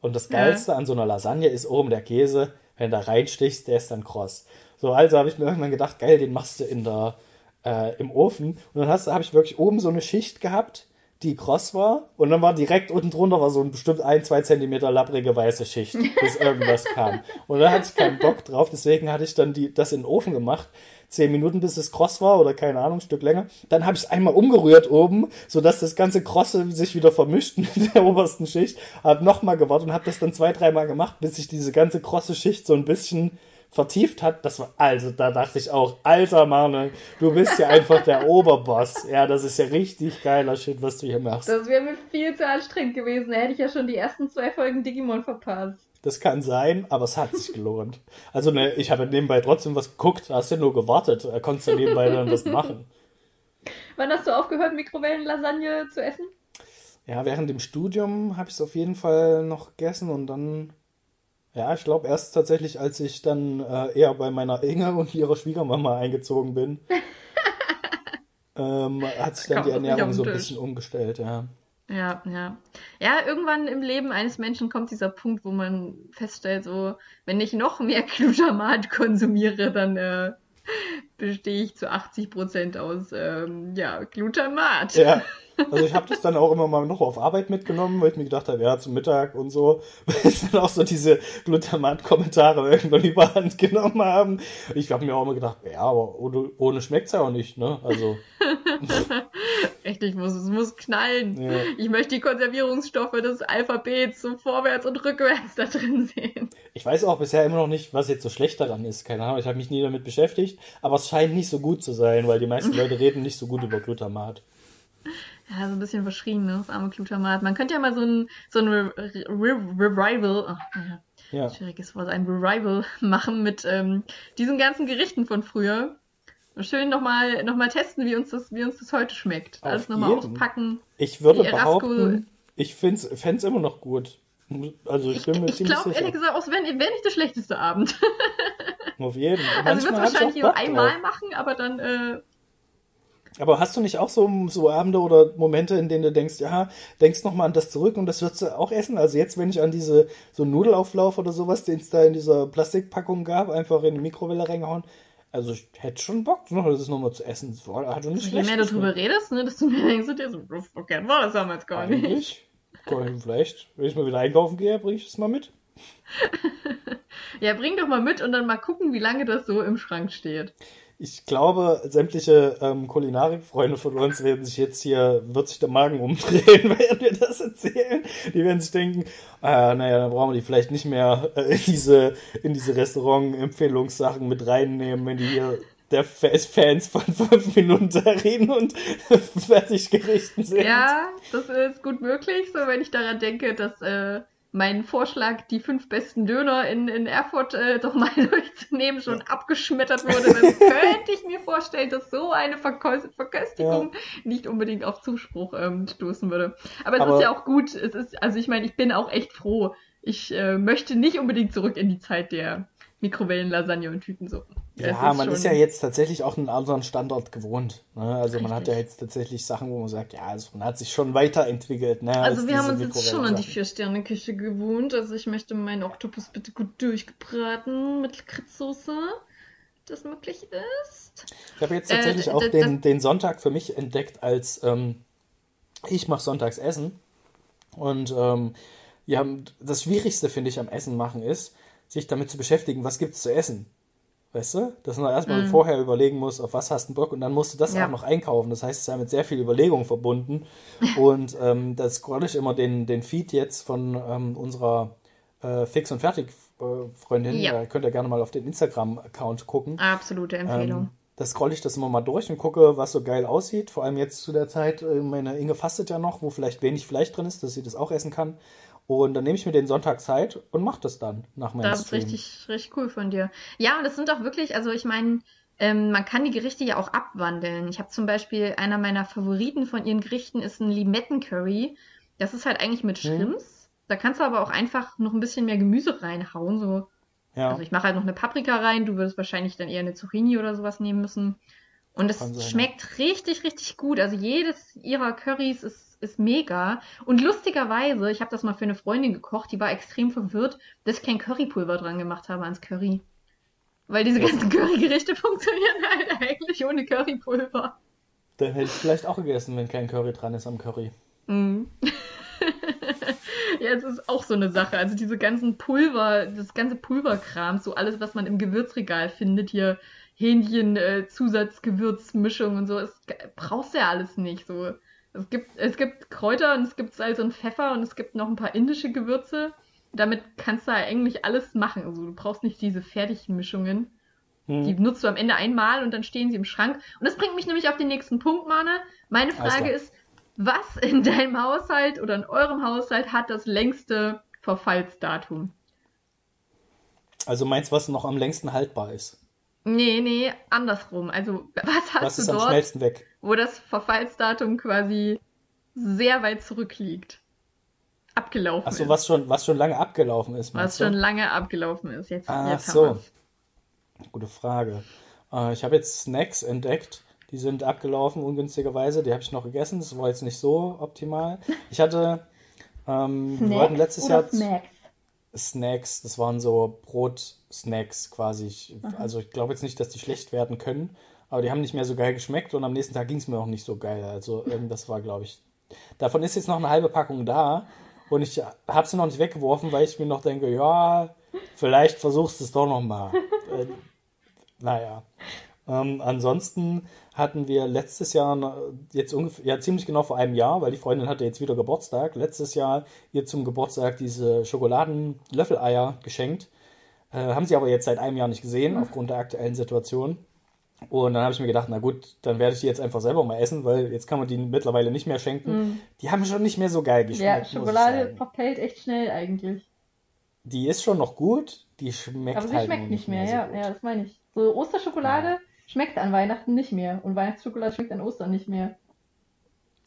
Und das Ja. Geilste an so einer Lasagne ist oben der Käse. Wenn du da reinstichst, der ist dann kross. So, also habe ich mir irgendwann gedacht, geil, den machst du in der, äh, im Ofen. Und dann habe ich wirklich oben so eine Schicht gehabt, die kross war. Und dann war direkt unten drunter war so ein bestimmt ein, zwei Zentimeter labbrige weiße Schicht, bis irgendwas kam. Und da hatte ich keinen Bock drauf, deswegen hatte ich dann die, das in den Ofen gemacht. Zehn Minuten, bis es kross war oder keine Ahnung, ein Stück länger. Dann habe ich es einmal umgerührt oben, sodass das ganze Krosse sich wieder vermischt mit der obersten Schicht. Hab nochmal gewartet und habe das dann zwei, dreimal gemacht, bis sich diese ganze krosse Schicht so ein bisschen vertieft hat. Das war, also da dachte ich auch, alter Marne, du bist ja einfach der Oberboss. Ja, das ist ja richtig geiler Shit, was du hier machst. Das wäre mir viel zu anstrengend gewesen. Da hätte ich ja schon die ersten zwei Folgen Digimon verpasst. Das kann sein, aber es hat sich gelohnt. Also ne, ich habe nebenbei trotzdem was geguckt, hast ja nur gewartet, da konntest du nebenbei dann was machen. Wann hast du aufgehört, Mikrowellenlasagne zu essen? Ja, während dem Studium habe ich es auf jeden Fall noch gegessen und dann, ja, ich glaube erst tatsächlich, als ich dann äh, eher bei meiner Inge und ihrer Schwiegermama eingezogen bin, ähm, hat sich dann Kommt die Ernährung so ein bisschen umgestellt, ja. Ja, ja. Ja, irgendwann im Leben eines Menschen kommt dieser Punkt, wo man feststellt, so, wenn ich noch mehr Glutamat konsumiere, dann äh, bestehe ich zu 80% aus ähm, ja, Glutamat. Ja, also ich habe das dann auch immer mal noch auf Arbeit mitgenommen, weil ich mir gedacht habe, ja, zum Mittag und so, weil es dann auch so diese Glutamat-Kommentare irgendwann überhand genommen haben. Ich habe mir auch immer gedacht, ja, aber ohne, ohne schmeckt's ja auch nicht, ne? Also, Richtig, muss, es muss knallen. Ja. Ich möchte die Konservierungsstoffe des Alphabets so vorwärts und rückwärts da drin sehen. ich weiß auch bisher immer noch nicht, was jetzt so schlecht daran ist. Keine Ahnung, ich habe mich nie damit beschäftigt, aber es scheint nicht so gut zu sein, weil die meisten Leute reden nicht so gut über Glutamat. Ja, so ein bisschen verschrien, ne? Das arme Glutamat. Man könnte ja mal so ein, so ein Re Re Revival, ach, naja, Ja. schwieriges Wort, ein Revival machen mit ähm, diesen ganzen Gerichten von früher. Schön nochmal noch mal testen, wie uns, das, wie uns das heute schmeckt. Auf Alles nochmal auspacken. Ich würde behaupten, ich fände es immer noch gut. Also ich Ich, bin mir ich ziemlich glaube, sicher. ehrlich gesagt, auch wenn, wenn nicht der schlechteste Abend. Auf jeden. Also Manchmal wird es hab ich wahrscheinlich nur einmal drauf. machen, aber dann, äh, Aber hast du nicht auch so, so Abende oder Momente, in denen du denkst, ja, denkst noch mal an das zurück und das würdest du auch essen? Also jetzt, wenn ich an diese so Nudelauflauf oder sowas, den es da in dieser Plastikpackung gab, einfach in die Mikrowelle reingehauen. Also ich hätte schon Bock, ne, das nochmal zu essen. Das war, hat nicht je mehr du drüber redest, ne, desto mehr denkst du dir so, gern war das damals gar nicht. Eigentlich. Vielleicht, wenn ich mal wieder einkaufen gehe, bringe ich das mal mit. Ja, bring doch mal mit und dann mal gucken, wie lange das so im Schrank steht. Ich glaube, sämtliche ähm, Kulinarikfreunde von uns werden sich jetzt hier, wird sich der Magen umdrehen, während wir das erzählen. Die werden sich denken, ah, naja, dann brauchen wir die vielleicht nicht mehr äh, in diese, in diese Restaurant-Empfehlungssachen mit reinnehmen, wenn die hier der Fa- Fans von fünf Minuten Terrinen und Fertiggerichten sind. Ja, das ist gut möglich, so wenn ich daran denke, dass äh, mein Vorschlag, die fünf besten Döner in, in Erfurt äh, doch mal durchzunehmen, schon abgeschmettert wurde, dann könnte ich mir vorstellen, dass so eine Verkö Verköstigung nicht unbedingt auf Zuspruch ähm, stoßen würde. Aber es Aber- ist ja auch gut. Es ist, also ich meine, ich bin auch echt froh. Ich äh, möchte nicht unbedingt zurück in die Zeit der Mikrowellen-Lasagne und Tütensuppen. Es Ja, man schon- ist ja jetzt tatsächlich auch einen anderen Standort gewohnt. Ne? Also man hat Richtig. ja jetzt tatsächlich Sachen, wo man sagt, ja, also man hat sich schon weiterentwickelt. Ne, Also als wir haben uns jetzt schon an die. Vier-Sterne-Küche gewohnt. Also ich möchte meinen Oktopus bitte gut durchgebraten mit Lakritzsoße, das möglich ist. Ich habe jetzt Äh, tatsächlich d- auch den, den Sonntag für mich entdeckt als ähm, ich mache sonntags Essen und ähm, Ja, das Schwierigste, finde ich, am Essen machen ist, sich damit zu beschäftigen, was gibt's zu essen. Weißt du? Dass man erstmal Mhm. vorher überlegen muss, auf was hast du Bock und dann musst du das Ja. auch noch einkaufen. Das heißt, es ist ja mit sehr viel Überlegung verbunden. Und ähm, da scroll ich immer den, den Feed jetzt von ähm, unserer äh, Fix und Fertig äh, Freundin. Ja. Da könnt ihr gerne mal auf den Instagram-Account gucken. Absolute Empfehlung. Ähm, da scroll ich das immer mal durch und gucke, was so geil aussieht. Vor allem jetzt zu der Zeit, äh, meine Inge fastet ja noch, wo vielleicht wenig Fleisch drin ist, dass sie das auch essen kann. Und dann nehme ich mir den Sonntag Zeit und mache das dann nach meinem Das ist Stream. richtig, richtig cool von dir. Ja, und das sind auch wirklich, also ich meine, ähm, man kann die Gerichte ja auch abwandeln. Ich habe zum Beispiel, einer meiner Favoriten von ihren Gerichten ist ein Limettencurry. Das ist halt eigentlich mit Mhm. Shrimps. Da kannst du aber auch einfach noch ein bisschen mehr Gemüse reinhauen. So. Ja, Also ich mache halt noch eine Paprika rein. Du würdest wahrscheinlich dann eher eine Zucchini oder sowas nehmen müssen. Und es schmeckt richtig, richtig gut. Also jedes ihrer Currys ist, ist mega. Und lustigerweise, ich habe das mal für eine Freundin gekocht, die war extrem verwirrt, dass ich kein Currypulver dran gemacht habe ans Curry. Weil diese ganzen Currygerichte funktionieren halt eigentlich ohne Currypulver. dann hätte ich vielleicht auch gegessen, wenn kein Curry dran ist am Curry. Mhm. ja, es ist auch so eine Sache. Also diese ganzen Pulver, das ganze Pulverkram, so alles, was man im Gewürzregal findet, hier Hähnchen, äh, Zusatzgewürzmischung und so, es brauchst du ja alles nicht. So. Es gibt, es gibt Kräuter und es gibt Salz und Pfeffer und es gibt noch ein paar indische Gewürze. Damit kannst du ja eigentlich alles machen. Also du brauchst nicht diese fertigen Mischungen. Die Hm. nutzt du am Ende einmal und dann stehen sie im Schrank. Und das bringt mich nämlich auf den nächsten Punkt, Mane. Meine Frage ist, was in deinem Haushalt oder in eurem Haushalt hat das längste Verfallsdatum? Also meins, was noch am längsten haltbar ist. Nee, nee, andersrum. Also, was hast Was du ist am dort, schnellsten weg? Wo das Verfallsdatum quasi sehr weit zurückliegt? Abgelaufen Achso, ist. was schon, was schon lange abgelaufen ist, was schon lange abgelaufen ist. Jetzt, Ach jetzt so. wir's. Gute Frage. Äh, ich habe jetzt Snacks entdeckt. Die sind abgelaufen, ungünstigerweise. Die habe ich noch gegessen. Das war jetzt nicht so optimal. Ich hatte, ähm, wir wollten letztes Jahr Snacks? Snacks, das waren so Brotsnacks quasi. Ich, also ich glaube jetzt nicht, dass die schlecht werden können, aber die haben nicht mehr so geil geschmeckt und am nächsten Tag ging es mir auch nicht so geil. Also ähm, das war, glaube ich. Davon ist jetzt noch eine halbe Packung da und ich habe sie noch nicht weggeworfen, weil ich mir noch denke, ja, vielleicht versuchst du es doch noch mal. äh, naja. Ähm, ansonsten hatten wir letztes Jahr, jetzt ungefähr, ja ziemlich genau vor einem Jahr, weil die Freundin hatte jetzt wieder Geburtstag, letztes Jahr ihr zum Geburtstag diese Schokoladen-Löffeleier geschenkt. Äh, haben sie aber jetzt seit einem Jahr nicht gesehen, aufgrund der aktuellen Situation. Und dann habe ich mir gedacht, na gut, dann werde ich die jetzt einfach selber mal essen, weil jetzt kann man die mittlerweile nicht mehr schenken. Die haben schon nicht mehr so geil Ja, geschmeckt. ich Schokolade verfällt echt schnell eigentlich. Die ist schon noch gut, die schmeckt Aber sie halt schmeckt nicht mehr, so ja, gut. ja, das meine ich. So Osterschokolade schmeckt an Weihnachten nicht mehr und Weihnachtsschokolade schmeckt an Ostern nicht mehr.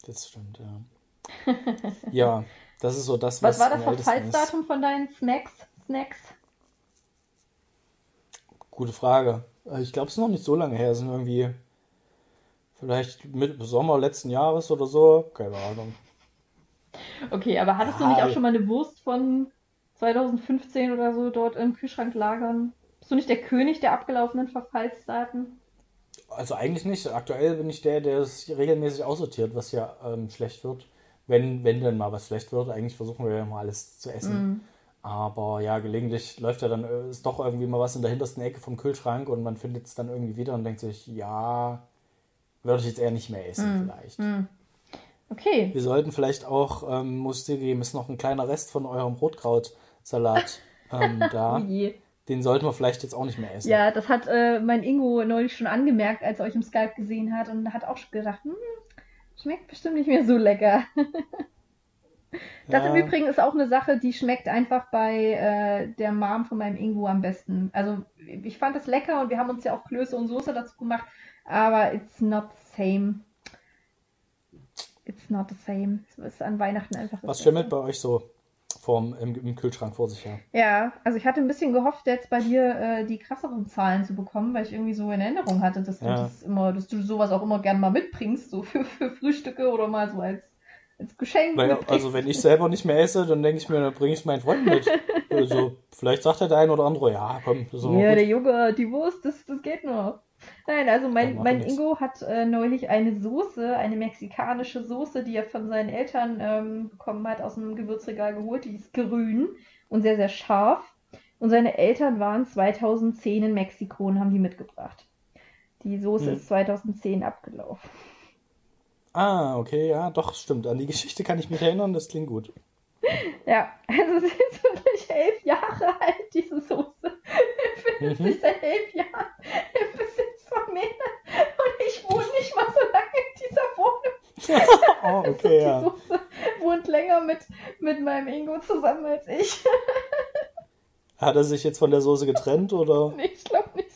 Das stimmt, ja. ja, das ist so das, was, Was war das. Verfallsdatum von deinen Snacks? Snacks? Gute Frage. Äh, Ich glaube, es ist noch nicht so lange her. Es sind irgendwie vielleicht mit Sommer letzten Jahres oder so. Keine Ahnung. Okay, aber hattest du Ja. nicht auch schon mal eine Wurst von 2015 oder so dort im Kühlschrank lagern? Bist du nicht der König der abgelaufenen Verfallsdaten? Also eigentlich nicht. Aktuell bin ich der, der es regelmäßig aussortiert, was ja ähm, schlecht wird. Wenn, wenn denn mal was schlecht wird. Eigentlich versuchen wir ja mal alles zu essen. Mhm. Aber ja, gelegentlich läuft ja dann, äh, ist doch irgendwie mal was in der hintersten Ecke vom Kühlschrank und man findet es dann irgendwie wieder und denkt sich, ja, würde ich jetzt eher nicht mehr essen vielleicht. Hm. Okay. Wir sollten vielleicht auch, ähm, muss dir geben, ist noch ein kleiner Rest von eurem Rotkrautsalat ähm, da. Oh. Den sollten wir vielleicht jetzt auch nicht mehr essen. Ja, das hat äh, mein Ingo neulich schon angemerkt, als er euch im Skype gesehen hat und hat auch schon gedacht, hm, schmeckt bestimmt nicht mehr so lecker. Das im Ja. Übrigen ist auch eine Sache, die schmeckt einfach bei äh, der Mom von meinem Ingo am besten. Also ich fand es lecker und wir haben uns ja auch Klöße und Soße dazu gemacht, aber it's not the same. It's not the same. Es ist an Weihnachten einfach Was schimmelt bei euch so vorm, im, im Kühlschrank vor sich her? Ja, also ich hatte ein bisschen gehofft, jetzt bei dir äh, die krasseren Zahlen zu bekommen, weil ich irgendwie so in Erinnerung hatte, dass du Ja. das immer, dass du sowas auch immer gerne mal mitbringst, so für, für Frühstücke oder mal so als, als Geschenk Naja, also wenn ich selber nicht mehr esse, dann denke ich mir, dann bringe ich es meinen Freunden mit. Also, vielleicht sagt der ein oder andere, ja, komm, aber Ja, der. Junge, die Wurst, das, das geht noch. Nein, also mein, mein. Ingo hat äh, neulich eine Soße, eine mexikanische Soße, die er von seinen Eltern ähm, bekommen hat, aus dem Gewürzregal geholt. Die ist grün und sehr, sehr scharf. Und seine Eltern waren 2010 in Mexiko und haben die mitgebracht. Die Soße Hm. ist 2010 abgelaufen. Ah, okay, ja, doch, stimmt. An die Geschichte kann ich mich erinnern, das klingt gut. Ja, also sie ist wirklich elf Jahre alt, diese Soße. Befindet Mhm. sich seit elf Jahren im Besitz von mir. Und ich wohne nicht mal so lange in dieser Wohnung. Oh, Also okay, die ja. Soße wohnt länger mit, mit meinem Ingo zusammen als ich. Hat er sich jetzt von der Soße getrennt oder? Nee, ich glaube nicht.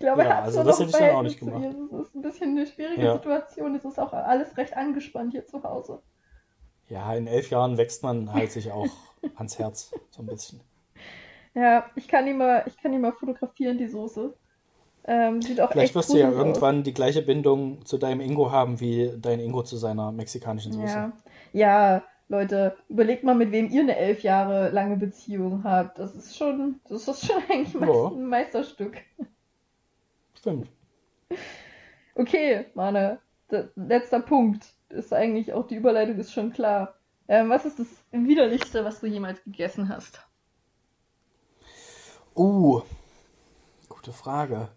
Ich glaube, Ja, er hat also so das noch hätte ich dann auch nicht gemacht. Das ist ein bisschen eine schwierige Ja. Situation. Es ist auch alles recht angespannt hier zu Hause. Ja, in elf Jahren wächst man halt sich auch ans Herz, so ein bisschen. Ja, ich kann ihn mal, ich kann ihn mal fotografieren, die Soße. Ähm, sieht auch Vielleicht wirst du ja aus. irgendwann die gleiche Bindung zu deinem Ingo haben, wie dein Ingo zu seiner mexikanischen Soße. Ja. ja, Leute, überlegt mal, mit wem ihr eine elf Jahre lange Beziehung habt. Das ist schon, das ist schon eigentlich Ja. ein Meisterstück. Stimmt. Okay, Mane, letzter Punkt. Ist eigentlich auch die Überleitung ist schon klar. Ähm, was ist das widerlichste, was du jemals gegessen hast? Uh, gute Frage.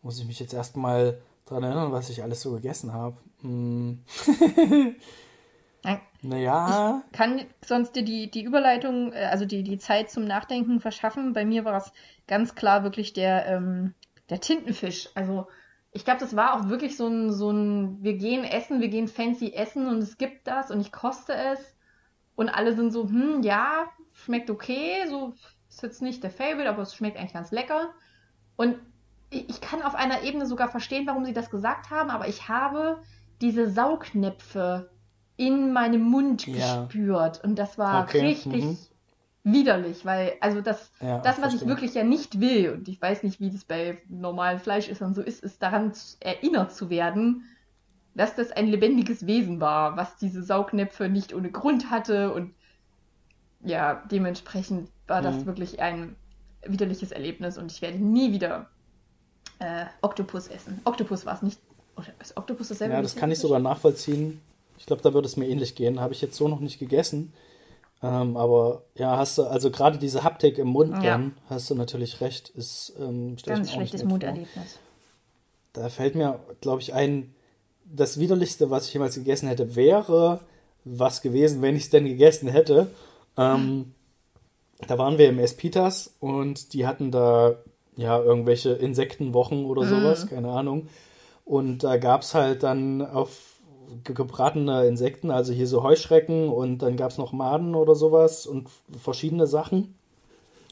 Muss ich mich jetzt erstmal dran erinnern, was ich alles so gegessen habe? Hm. Naja, Kann sonst dir die, die Überleitung, äh, also die, die Zeit zum Nachdenken verschaffen? Bei mir war es ganz klar wirklich der, ähm, der Tintenfisch. Also ich glaube, das war auch wirklich so ein, so ein, wir gehen essen, wir gehen fancy essen und es gibt das und ich koste es. Und alle sind so, hm, ja, schmeckt okay, so ist jetzt nicht der Favorite, aber es schmeckt eigentlich ganz lecker. Und ich kann auf einer Ebene sogar verstehen, warum sie das gesagt haben, aber ich habe diese Saugnäpfe in meinem Mund Ja. gespürt und das war Okay, richtig mhm. Widerlich, weil also das ja, das, was ich verstehe. wirklich ja nicht will, und ich weiß nicht, wie das bei normalem Fleisch ist und so ist, ist daran erinnert zu werden, dass das ein lebendiges Wesen war, was diese Saugnäpfe nicht ohne Grund hatte und ja, dementsprechend war das Mhm. wirklich ein widerliches Erlebnis und ich werde nie wieder äh, Oktopus essen. Oktopus war es nicht. Oder ist Oktopus dasselbe? Ja, das kann ich sogar nachvollziehen. Ich glaube, da würde es mir ähnlich gehen. Habe ich jetzt so noch nicht gegessen. Ähm, aber ja, hast du, also gerade diese Haptik im Mund Ja. dann, hast du natürlich recht, ist, ähm, Ganz schlechtes. Munderlebnis. Da fällt mir, glaube ich, ein, das widerlichste, was ich jemals gegessen hätte, wäre was gewesen, wenn ich es denn gegessen hätte. Ähm, da waren wir im Espitas und die hatten da ja irgendwelche Insektenwochen oder sowas, keine Ahnung. Und da gab es halt dann auf ge- gebratene Insekten, also hier so Heuschrecken und dann gab es noch Maden oder sowas und verschiedene Sachen.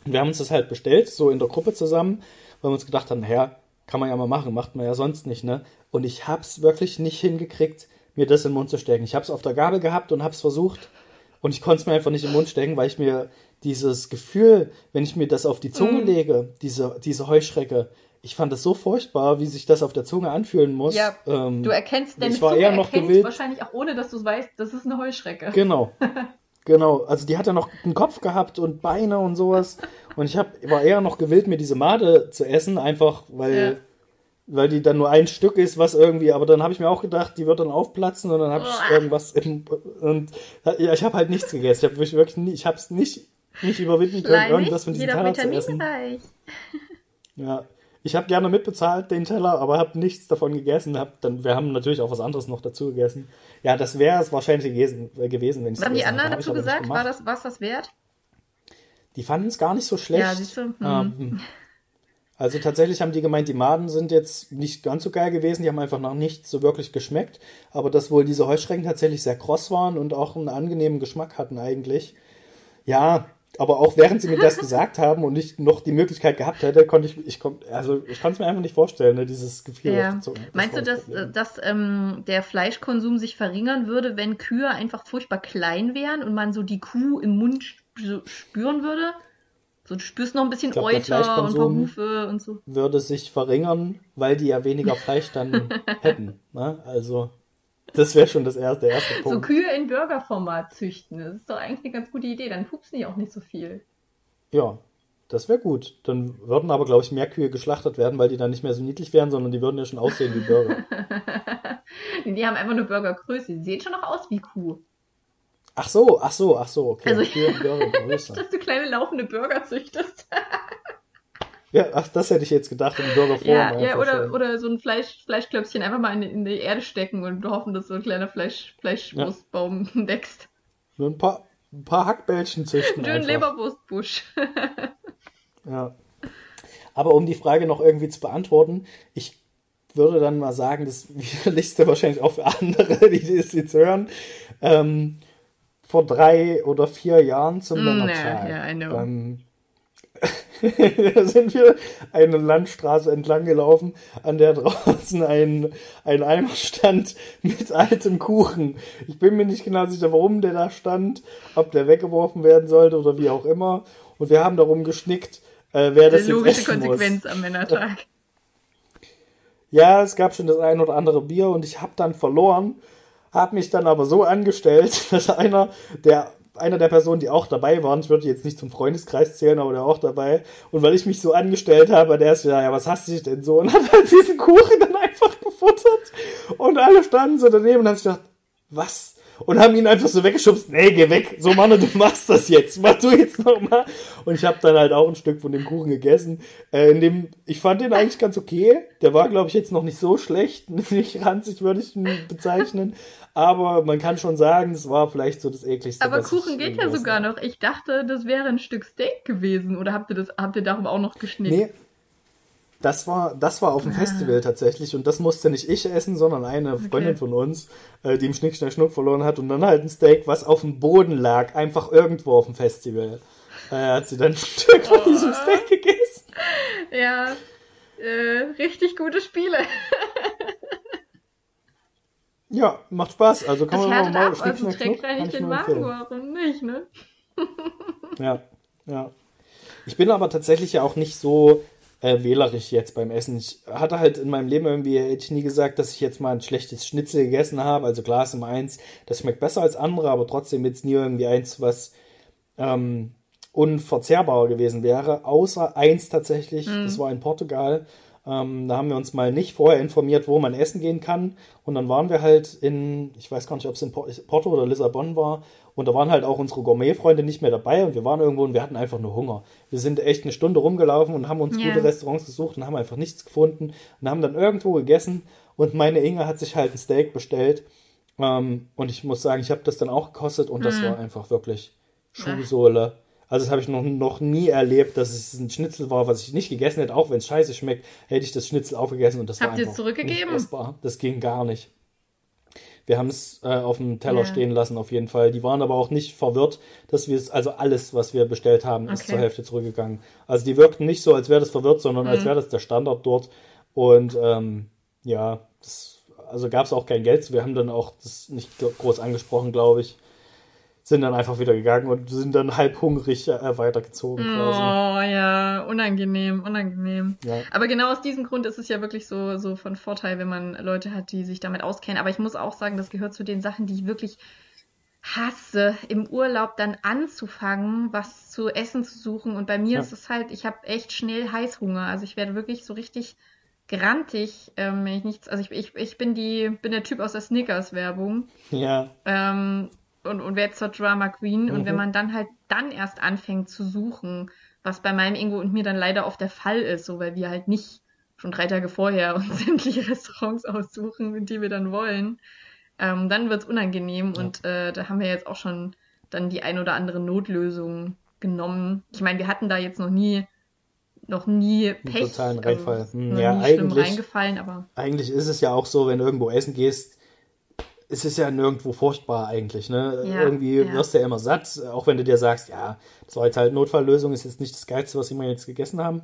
Und wir haben uns das halt bestellt, so in der Gruppe zusammen, weil wir uns gedacht haben, naja, kann man ja mal machen, macht man ja sonst nicht, ne? Und ich hab's wirklich nicht hingekriegt, mir das in den Mund zu stecken. Ich hab's auf der Gabel gehabt und hab's versucht und ich konnte es mir einfach nicht im Mund stecken, weil ich mir dieses Gefühl, wenn ich mir das auf die Zunge Mm. lege, diese, diese Heuschrecke, ich fand das so furchtbar, wie sich das auf der Zunge anfühlen muss. Ja, ähm, Du erkennst deine ich war Zunge eher noch gewillt- wahrscheinlich auch ohne, dass du es weißt, das ist eine Heuschrecke. Genau. Genau, also die hat ja noch einen Kopf gehabt und Beine und sowas. Und ich hab, war eher noch gewillt, mir diese Made zu essen, einfach weil, Ja. weil die dann nur ein Stück ist, was irgendwie, aber dann habe ich mir auch gedacht, die wird dann aufplatzen und dann habe ich irgendwas im, und ja, ich habe halt nichts gegessen. Ich habe wirklich nie, ich habe es nicht, nicht überwinden können, irgendwas von jeder Teller zu essen. vitaminreich. Ja. Ich habe gerne mitbezahlt den Teller, aber habe nichts davon gegessen. Hab dann, wir haben natürlich auch was anderes noch dazu gegessen. Ja, das wäre es wahrscheinlich gewesen, äh, gewesen wenn ich Was haben die anderen Hab dazu gesagt? War das, war's das wert? Die fanden es gar nicht so schlecht. Ja, siehst du? Hm. Ähm, also tatsächlich haben die gemeint, die Maden sind jetzt nicht ganz so geil gewesen, die haben einfach noch nicht so wirklich geschmeckt, aber dass wohl diese Heuschrecken tatsächlich sehr kross waren und auch einen angenehmen Geschmack hatten eigentlich. Ja, aber auch während sie mir das gesagt haben und ich noch die Möglichkeit gehabt hätte, konnte ich, ich kon, also ich konnte es mir einfach nicht vorstellen, ne, dieses Gefühl Ja. Das Meinst du, das dass, Problem. dass ähm, der Fleischkonsum sich verringern würde, wenn Kühe einfach furchtbar klein wären und man so die Kuh im Mund spüren würde? So, du spürst noch ein bisschen glaub, Euter und Hufe und so. würde sich verringern, weil die ja weniger Fleisch dann hätten. Ne? Also, das wäre schon das erste, der erste So Punkt. Kühe in Burgerformat züchten, das ist doch eigentlich eine ganz gute Idee. Dann pupsen die auch nicht so viel. Ja, Das wäre gut. Dann würden aber, glaube ich, mehr Kühe geschlachtet werden, weil die dann nicht mehr so niedlich wären, sondern die würden ja schon aussehen wie Burger. die haben einfach eine Burgergröße. Die sehen schon noch aus wie Kuh. Ach so, ach so, ach so, okay. Also, Kühe und Burgergröße. dass du kleine laufende Burger züchtest. Ja, ach, das hätte ich jetzt gedacht, in Burgerform. Ja, ja oder, schon. oder so ein Fleisch, Fleischklöpfchen einfach mal in, in die Erde stecken und hoffen, dass so ein kleiner Fleisch, Fleischwurstbaum wächst. Nur ein paar, ein paar Hackbällchen züchten Schön. Leberwurstbusch. Ja. Aber um die Frage noch irgendwie zu beantworten, ich würde dann mal sagen, das widerlichste wahrscheinlich auch für andere, die das jetzt hören, ähm, vor drei oder vier Jahren zum Mm, Männertag. ja, ja, I know. Da sind wir eine Landstraße entlang gelaufen, an der draußen ein, ein Eimer stand mit altem Kuchen. Ich bin mir nicht genau sicher, warum der da stand, ob der weggeworfen werden sollte oder wie auch immer. Und wir haben darum geschnickt, äh, wer das jetzt logische essen muss. Konsequenz am Männertag. Ja, es gab schon das ein oder andere Bier und ich habe dann verloren, habe mich dann aber so angestellt, dass einer der einer der Personen, die auch dabei waren, ich würde jetzt nicht zum Freundeskreis zählen, aber der auch dabei. Und weil ich mich so angestellt habe, der ist ja, ja, was hast du dich denn so? Und hat halt diesen Kuchen dann einfach gefuttert. Und alle standen so daneben und haben sich gedacht, was? Und haben ihn einfach so weggeschubst. Nee, geh weg. So, Mann, du machst das jetzt. Mach du jetzt nochmal. Und ich habe dann halt auch ein Stück von dem Kuchen gegessen. Äh, in dem, ich fand den eigentlich ganz okay. Der war, glaube ich, jetzt noch nicht so schlecht. Nicht ranzig würde ich ihn bezeichnen. Aber man kann schon sagen, es war vielleicht so das ekligste. Aber Kuchen geht ja sogar noch. Ich dachte, das wäre ein Stück Steak gewesen. Oder habt ihr das, habt ihr darum auch noch geschnitten? Nee. Das war, das war auf dem Festival tatsächlich und das musste nicht ich essen, sondern eine Freundin von uns, äh, die im Schnick, Schnack, Schnuck verloren hat und dann halt ein Steak, was auf dem Boden lag, einfach irgendwo auf dem Festival. Äh, hat sie dann ein Stück von diesem Steak gegessen. Ja, äh, richtig gute Spiele. Ja, macht Spaß. Also kann Das man mal ab, Schnick, also Schnack, Schnuck, kann ich den Magen, warum nicht, ne? Ja, ja. Ich bin aber tatsächlich ja auch nicht so äh, wählerisch jetzt beim Essen. Ich hatte halt in meinem Leben irgendwie, hätte ich nie gesagt, dass ich jetzt mal ein schlechtes Schnitzel gegessen habe. Also klar ist immer eins, das schmeckt besser als andere, aber trotzdem jetzt nie irgendwie eins, was ähm, unverzehrbar gewesen wäre. Außer eins tatsächlich, das war in Portugal. Ähm, da haben wir uns mal nicht vorher informiert, wo man essen gehen kann. Und dann waren wir halt in, ich weiß gar nicht, ob es in Por- Porto oder Lissabon war. Und da waren halt auch unsere Gourmet-Freunde nicht mehr dabei. Und wir waren irgendwo und wir hatten einfach nur Hunger. Wir sind echt eine Stunde rumgelaufen und haben uns Ja. gute Restaurants gesucht und haben einfach nichts gefunden. Und haben dann irgendwo gegessen. Und meine Inge hat sich halt ein Steak bestellt. Ähm, und ich muss sagen, ich habe das dann auch gekostet und das war einfach wirklich Schuhsohle. Also das habe ich noch, noch nie erlebt, dass es ein Schnitzel war, was ich nicht gegessen hätte, auch wenn es scheiße schmeckt, hätte ich das Schnitzel aufgegessen und das Habt war ihr es einfach zurückgegeben? nicht essbar. Das ging gar nicht. Wir haben es äh, auf dem Teller Ja. stehen lassen auf jeden Fall. Die waren aber auch nicht verwirrt, dass wir es, also alles, was wir bestellt haben, ist Okay. zur Hälfte zurückgegangen. Also die wirkten nicht so, als wäre das verwirrt, sondern Mhm. als wäre das der Standard dort. Und ähm, ja, das, also gab es auch kein Geld. Wir haben dann auch das nicht groß angesprochen, glaube ich. Sind dann einfach wieder gegangen und sind dann halb hungrig äh, weitergezogen quasi. Oh ja, unangenehm, unangenehm. Ja. Aber genau aus diesem Grund ist es ja wirklich so, so von Vorteil, wenn man Leute hat, die sich damit auskennen. Aber ich muss auch sagen, das gehört zu den Sachen, die ich wirklich hasse, im Urlaub dann anzufangen, was zu essen zu suchen. Und bei mir Ja. ist es halt, ich habe echt schnell Heißhunger. Also ich werde wirklich so richtig grantig, ähm, wenn ich nichts, also ich, ich, ich bin die, bin der Typ aus der Snickers-Werbung ja, ähm, und, und werde zur Drama Queen. Und Mhm. wenn man dann halt dann erst anfängt zu suchen, was bei meinem Ingo und mir dann leider oft der Fall ist, so weil wir halt nicht schon drei Tage vorher uns sämtliche Restaurants aussuchen, die wir dann wollen, ähm, dann wird's unangenehm Ja. und äh, da haben wir jetzt auch schon dann die ein oder andere Notlösung genommen. Ich meine, wir hatten da jetzt noch nie noch nie Pech. totalen also, Reinfall. Hm, noch ja, eigentlich- reingefallen, aber eigentlich ist es ja auch so, wenn du irgendwo essen gehst, es ist ja nirgendwo furchtbar eigentlich. Ne? Ja, Irgendwie ja. wirst du ja immer satt, auch wenn du dir sagst, ja, das war jetzt halt Notfalllösung, ist jetzt nicht das Geilste, was wir jetzt gegessen haben.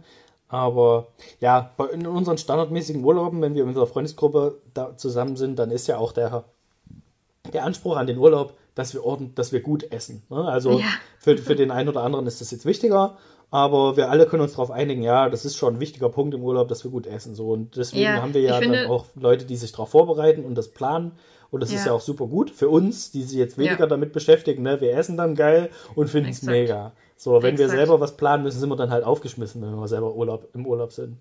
Aber ja, in unseren standardmäßigen Urlauben, wenn wir mit unserer Freundesgruppe da zusammen sind, dann ist ja auch der, der Anspruch an den Urlaub, dass wir ordentlich, dass wir gut essen. Ne? Also Ja. für, für den einen oder anderen ist das jetzt wichtiger, aber wir alle können uns darauf einigen, ja, das ist schon ein wichtiger Punkt im Urlaub, dass wir gut essen. So. Und deswegen haben wir ja finde- dann auch Leute, die sich darauf vorbereiten und das planen. Und das ist Ja. ja auch super gut für uns, die sich jetzt weniger Ja. damit beschäftigen. Ne? Wir essen dann geil und finden es mega. So, wenn wir Exakt. selber was planen müssen, sind wir dann halt aufgeschmissen, wenn wir selber Urlaub, im Urlaub sind.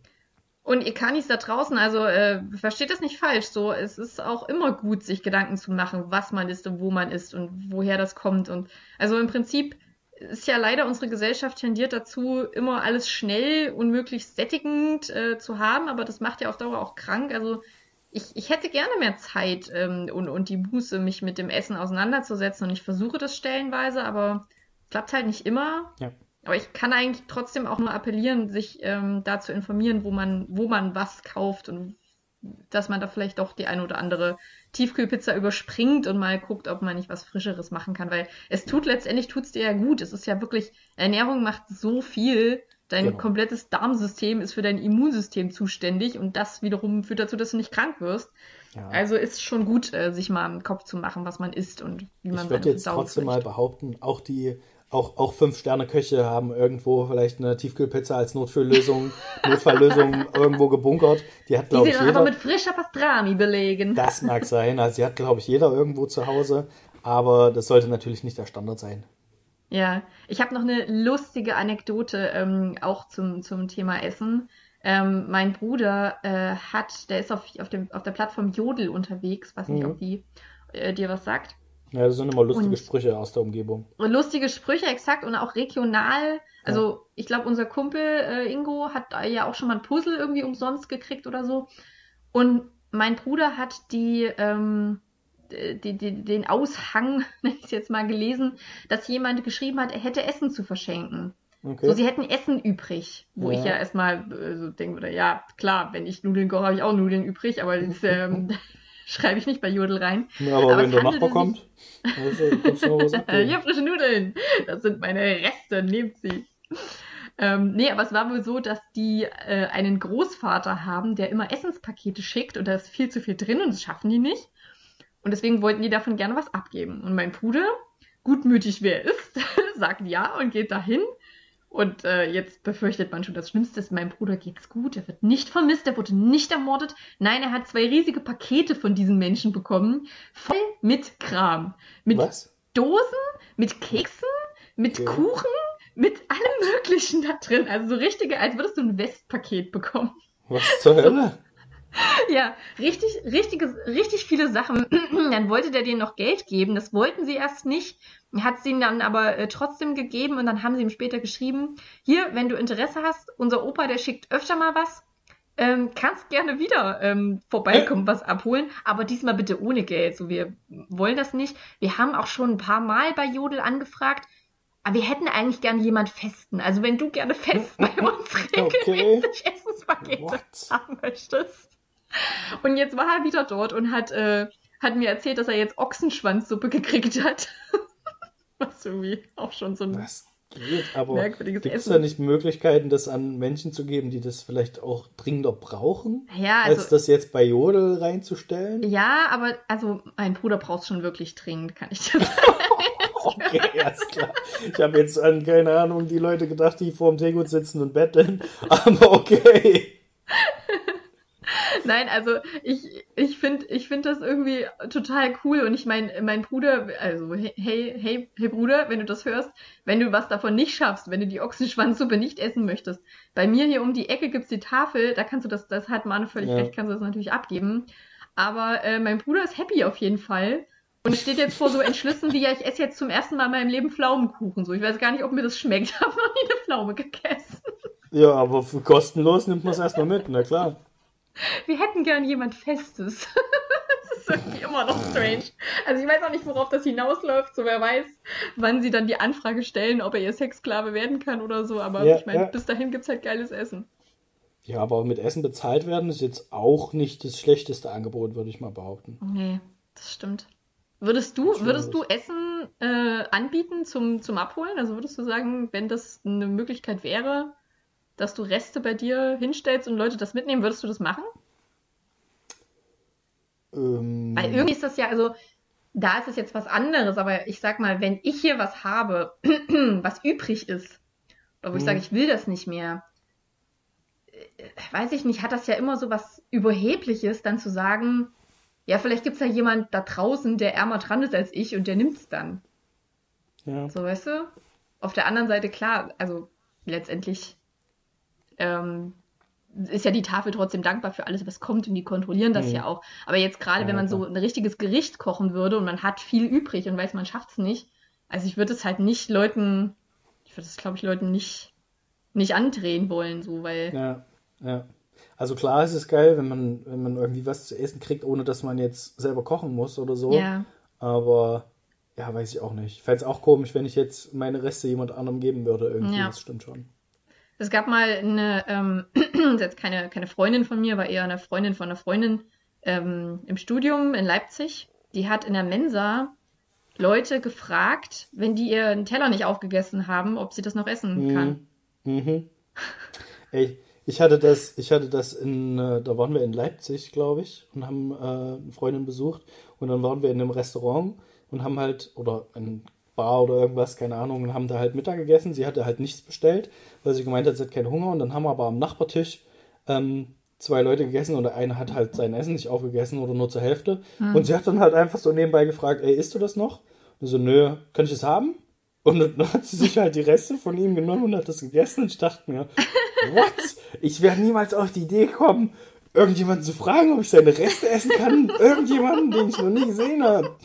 Und ihr Kanis da draußen, also äh, versteht das nicht falsch. So, es ist auch immer gut, sich Gedanken zu machen, was man ist und wo man ist und woher das kommt. Und also im Prinzip ist ja leider unsere Gesellschaft tendiert dazu, immer alles schnell und möglichst sättigend äh, zu haben, aber das macht ja auf Dauer auch krank. Also ich, ich hätte gerne mehr Zeit ähm, und, und die Muße, mich mit dem Essen auseinanderzusetzen. Und ich versuche das stellenweise, aber klappt halt nicht immer. Ja. Aber ich kann eigentlich trotzdem auch nur appellieren, sich ähm, da zu informieren, wo man, wo man was kauft und dass man da vielleicht doch die eine oder andere Tiefkühlpizza überspringt und mal guckt, ob man nicht was Frischeres machen kann. Weil es tut letztendlich tut's dir ja gut. Es ist ja wirklich, Ernährung macht so viel. Dein Genau. komplettes Darmsystem ist für dein Immunsystem zuständig und das wiederum führt dazu, dass du nicht krank wirst. Ja. Also ist schon gut, äh, sich mal im Kopf zu machen, was man isst und wie man ich würde jetzt Verdauung trotzdem mal pflegt. behaupten, auch die, auch, auch Fünf-Sterne-Köche haben irgendwo vielleicht eine Tiefkühlpizza als Notfalllösung, Notfalllösung irgendwo gebunkert. Die hat, glaube sie ich, jeder. mit frischer Pastrami belegen. Das mag sein. Also, die hat, glaube ich, jeder irgendwo zu Hause. Aber das sollte natürlich nicht der Standard sein. Ja, ich habe noch eine lustige Anekdote ähm, auch zum, zum Thema Essen. Ähm, mein Bruder äh, hat, der ist auf, auf, dem, auf der Plattform Jodel unterwegs, weiß nicht, Mhm. ob die äh, dir was sagt. Ja, das sind immer lustige Und- Sprüche aus der Umgebung. Lustige Sprüche, exakt, und auch regional. Also, ich glaube, unser Kumpel äh, Ingo hat da ja auch schon mal ein Puzzle irgendwie umsonst gekriegt oder so. Und mein Bruder hat die, ähm, die, die, den Aushang, nenne ich es jetzt mal, gelesen, dass jemand geschrieben hat, er hätte Essen zu verschenken. Okay. So, sie hätten Essen übrig, wo Ja. ich ja erstmal äh, so denken würde, ja, klar, wenn ich Nudeln koche, habe ich auch Nudeln übrig, aber das ähm, schreibe ich nicht bei Jodel rein. Ja, aber, aber wenn der Nachbar kommt, also, kannst du noch was abgeben. hier frische Nudeln, das sind meine Reste, nehmt sie. Ähm, nee, aber es war wohl so, dass die äh, einen Großvater haben, der immer Essenspakete schickt und da ist viel zu viel drin und das schaffen die nicht. Und deswegen wollten die davon gerne was abgeben. Und mein Bruder, gutmütig wer er ist, sagt ja und geht dahin. Und äh, jetzt befürchtet man schon das Schlimmste. Meinem Bruder geht's gut. Er wird nicht vermisst, er wurde nicht ermordet. Nein, er hat zwei riesige Pakete von diesen Menschen bekommen, voll mit Kram. Mit Was? Dosen, mit Keksen, mit Okay. Kuchen, mit allem Möglichen da drin. Also so richtige, als würdest du ein Westpaket bekommen. Was zur Hölle? Ja, richtig, richtige, richtig viele Sachen. Dann wollte der denen noch Geld geben. Das wollten sie erst nicht. Hat sie ihnen dann aber äh, trotzdem gegeben und dann haben sie ihm später geschrieben, hier, wenn du Interesse hast, unser Opa, der schickt öfter mal was. Ähm, kannst gerne wieder ähm, vorbeikommen, was abholen, aber diesmal bitte ohne Geld. So, wir wollen das nicht. Wir haben auch schon ein paar Mal bei Jodel angefragt, aber wir hätten eigentlich gerne jemand Festen. Also wenn du gerne fest bei uns regelmäßig Essenspakete What? haben möchtest. Und jetzt war er wieder dort und hat, äh, hat mir erzählt, dass er jetzt Ochsenschwanzsuppe gekriegt hat. Was irgendwie auch schon so ein Das geht, aber gibt es da nicht Möglichkeiten, das an Menschen zu geben, die das vielleicht auch dringender brauchen, Ja, als also, das jetzt bei Jodel reinzustellen? ja, aber also mein Bruder braucht schon wirklich dringend, kann ich dir sagen. Okay, erst klar. Ich habe jetzt an, keine Ahnung, die Leute gedacht, die vorm Teegut sitzen und betteln. Aber okay. Nein, also ich, ich finde ich find das irgendwie total cool und ich meine, mein Bruder, also hey, hey, hey Bruder, wenn du das hörst, wenn du was davon nicht schaffst, wenn du die Ochsenschwanzsuppe nicht essen möchtest, bei mir hier um die Ecke gibt's die Tafel, da kannst du das, das hat Manu völlig Ja. recht, kannst du das natürlich abgeben, aber äh, mein Bruder ist happy auf jeden Fall und steht jetzt vor so Entschlüssen wie, ja, ich esse jetzt zum ersten Mal in meinem Leben Pflaumenkuchen, so, ich weiß gar nicht, ob mir das schmeckt, ich habe noch nie eine Pflaume gegessen. Ja, aber für kostenlos nimmt man es erstmal mit, na klar. Wir hätten gern jemand Festes. das ist irgendwie immer noch strange. Also ich weiß auch nicht, worauf das hinausläuft. So wer weiß, wann sie dann die Anfrage stellen, ob er ihr Sexsklave werden kann oder so. Aber Ja, ich meine, ja. bis dahin gibt's halt geiles Essen. Ja, aber mit Essen bezahlt werden ist jetzt auch nicht das schlechteste Angebot, würde ich mal behaupten. Nee, das stimmt. Würdest du, würdest du Essen äh, anbieten zum, zum Abholen? Also würdest du sagen, wenn das eine Möglichkeit wäre, dass du Reste bei dir hinstellst und Leute das mitnehmen, würdest du das machen? Ähm, Weil irgendwie ist das ja, also da ist es jetzt was anderes, aber ich sag mal, wenn ich hier was habe, was übrig ist, oder wo ich Mhm. sage, ich will das nicht mehr, äh, weiß ich nicht, hat das ja immer so was Überhebliches, dann zu sagen, ja, vielleicht gibt's ja jemand da draußen, der ärmer dran ist als ich und der nimmt's dann. ja. So, weißt du? auf der anderen Seite, klar, also letztendlich ähm, ist ja die Tafel trotzdem dankbar für alles, was kommt und die kontrollieren das Mhm. ja auch. Aber jetzt gerade, Ja, wenn man so ein richtiges Gericht kochen würde und man hat viel übrig und weiß, man schafft es nicht, also ich würde es halt nicht Leuten, ich würde es, glaube ich, Leuten nicht, nicht andrehen wollen, so, weil, Ja, ja. Also klar ist es geil, wenn man, wenn man irgendwie was zu essen kriegt, ohne dass man jetzt selber kochen muss oder so. ja, Aber ja, weiß ich auch nicht. Fände es auch komisch, wenn ich jetzt meine Reste jemand anderem geben würde. Irgendwie, Ja. das stimmt schon. Es gab mal eine, ähm, jetzt keine, keine Freundin von mir, war eher eine Freundin von einer Freundin ähm, im Studium in Leipzig. Die hat in der Mensa Leute gefragt, wenn die ihren Teller nicht aufgegessen haben, ob sie das noch essen kann. Mhm. Ey, ich hatte das, ich hatte das in, äh, da waren wir in Leipzig, glaube ich, und haben äh, eine Freundin besucht und dann waren wir in einem Restaurant und haben halt, oder in Bar oder irgendwas, keine Ahnung, und haben da halt Mittag gegessen. Sie hatte halt nichts bestellt, weil sie gemeint hat, sie hat keinen Hunger und dann haben wir aber am Nachbartisch ähm, zwei Leute gegessen und der eine hat halt sein Essen nicht aufgegessen oder nur zur Hälfte und sie hat dann halt einfach so nebenbei gefragt, ey, isst du das noch? Und so, nö, kann ich es haben? Und dann hat sie sich halt die Reste von ihm genommen und hat das gegessen und ich dachte mir, what? Ich werde niemals auf die Idee kommen, irgendjemanden zu fragen, ob ich seine Reste essen kann. Irgendjemanden, den ich noch nie gesehen habe.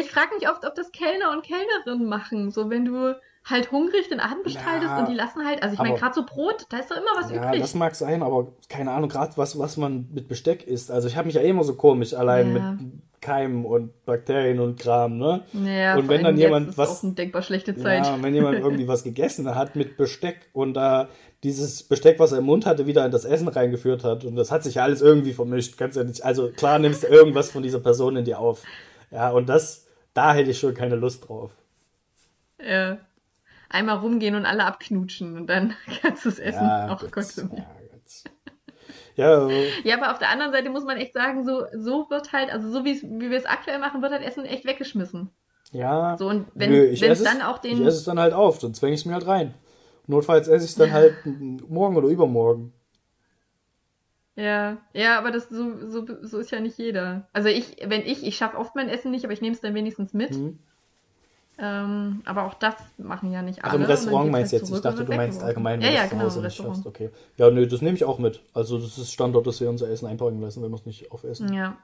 Ich frage mich oft, ob das Kellner und Kellnerinnen machen. So, wenn du halt hungrig den Abend bestreitest Ja, und die lassen halt, also ich meine, gerade so Brot, da ist doch immer was Ja, übrig. das mag sein, aber keine Ahnung, gerade was, was man mit Besteck isst. Also ich habe mich ja eh immer so komisch, allein Ja. mit Keimen und Bakterien und Kram, ne? Ja, und wenn dann jemand ist was- auch eine denkbar schlechte Zeit. Ja, wenn jemand irgendwie was gegessen hat mit Besteck und da dieses Besteck, was er im Mund hatte, wieder in das Essen reingeführt hat und das hat sich ja alles irgendwie vermischt, kannst ja nicht, also klar nimmst du irgendwas von dieser Person in dir auf. Ja, und das, da hätte ich schon keine Lust drauf. Ja. Einmal rumgehen und alle abknutschen und dann kannst du es essen. Ja, Ach Gott. ja. Ja, Ja, aber auf der anderen Seite muss man echt sagen, so, so wird halt, also so wie wir es aktuell machen, wird halt Essen echt weggeschmissen. ja. So, und wenn Nö, ich wenn es dann auch ich den. esse es dann halt auf, dann zwänge ich es mir halt rein. Notfalls esse ich es dann halt morgen oder übermorgen. Ja, ja, aber das so, so, so ist ja nicht jeder. Also ich, wenn ich, ich schaffe oft mein Essen nicht, aber ich nehme es dann wenigstens mit. Hm. Ähm, aber auch das machen ja nicht Ach, alle. im und dann Restaurant geht's meinst du halt jetzt? Ich dachte, du meinst allgemein, Ja, wenn ja, du es zu genau, Hause im nicht schaffst. Okay. Ja, nö, das nehme ich auch mit. Also das ist Standard, dass wir unser Essen einpacken lassen, wenn wir es nicht aufessen. Ja.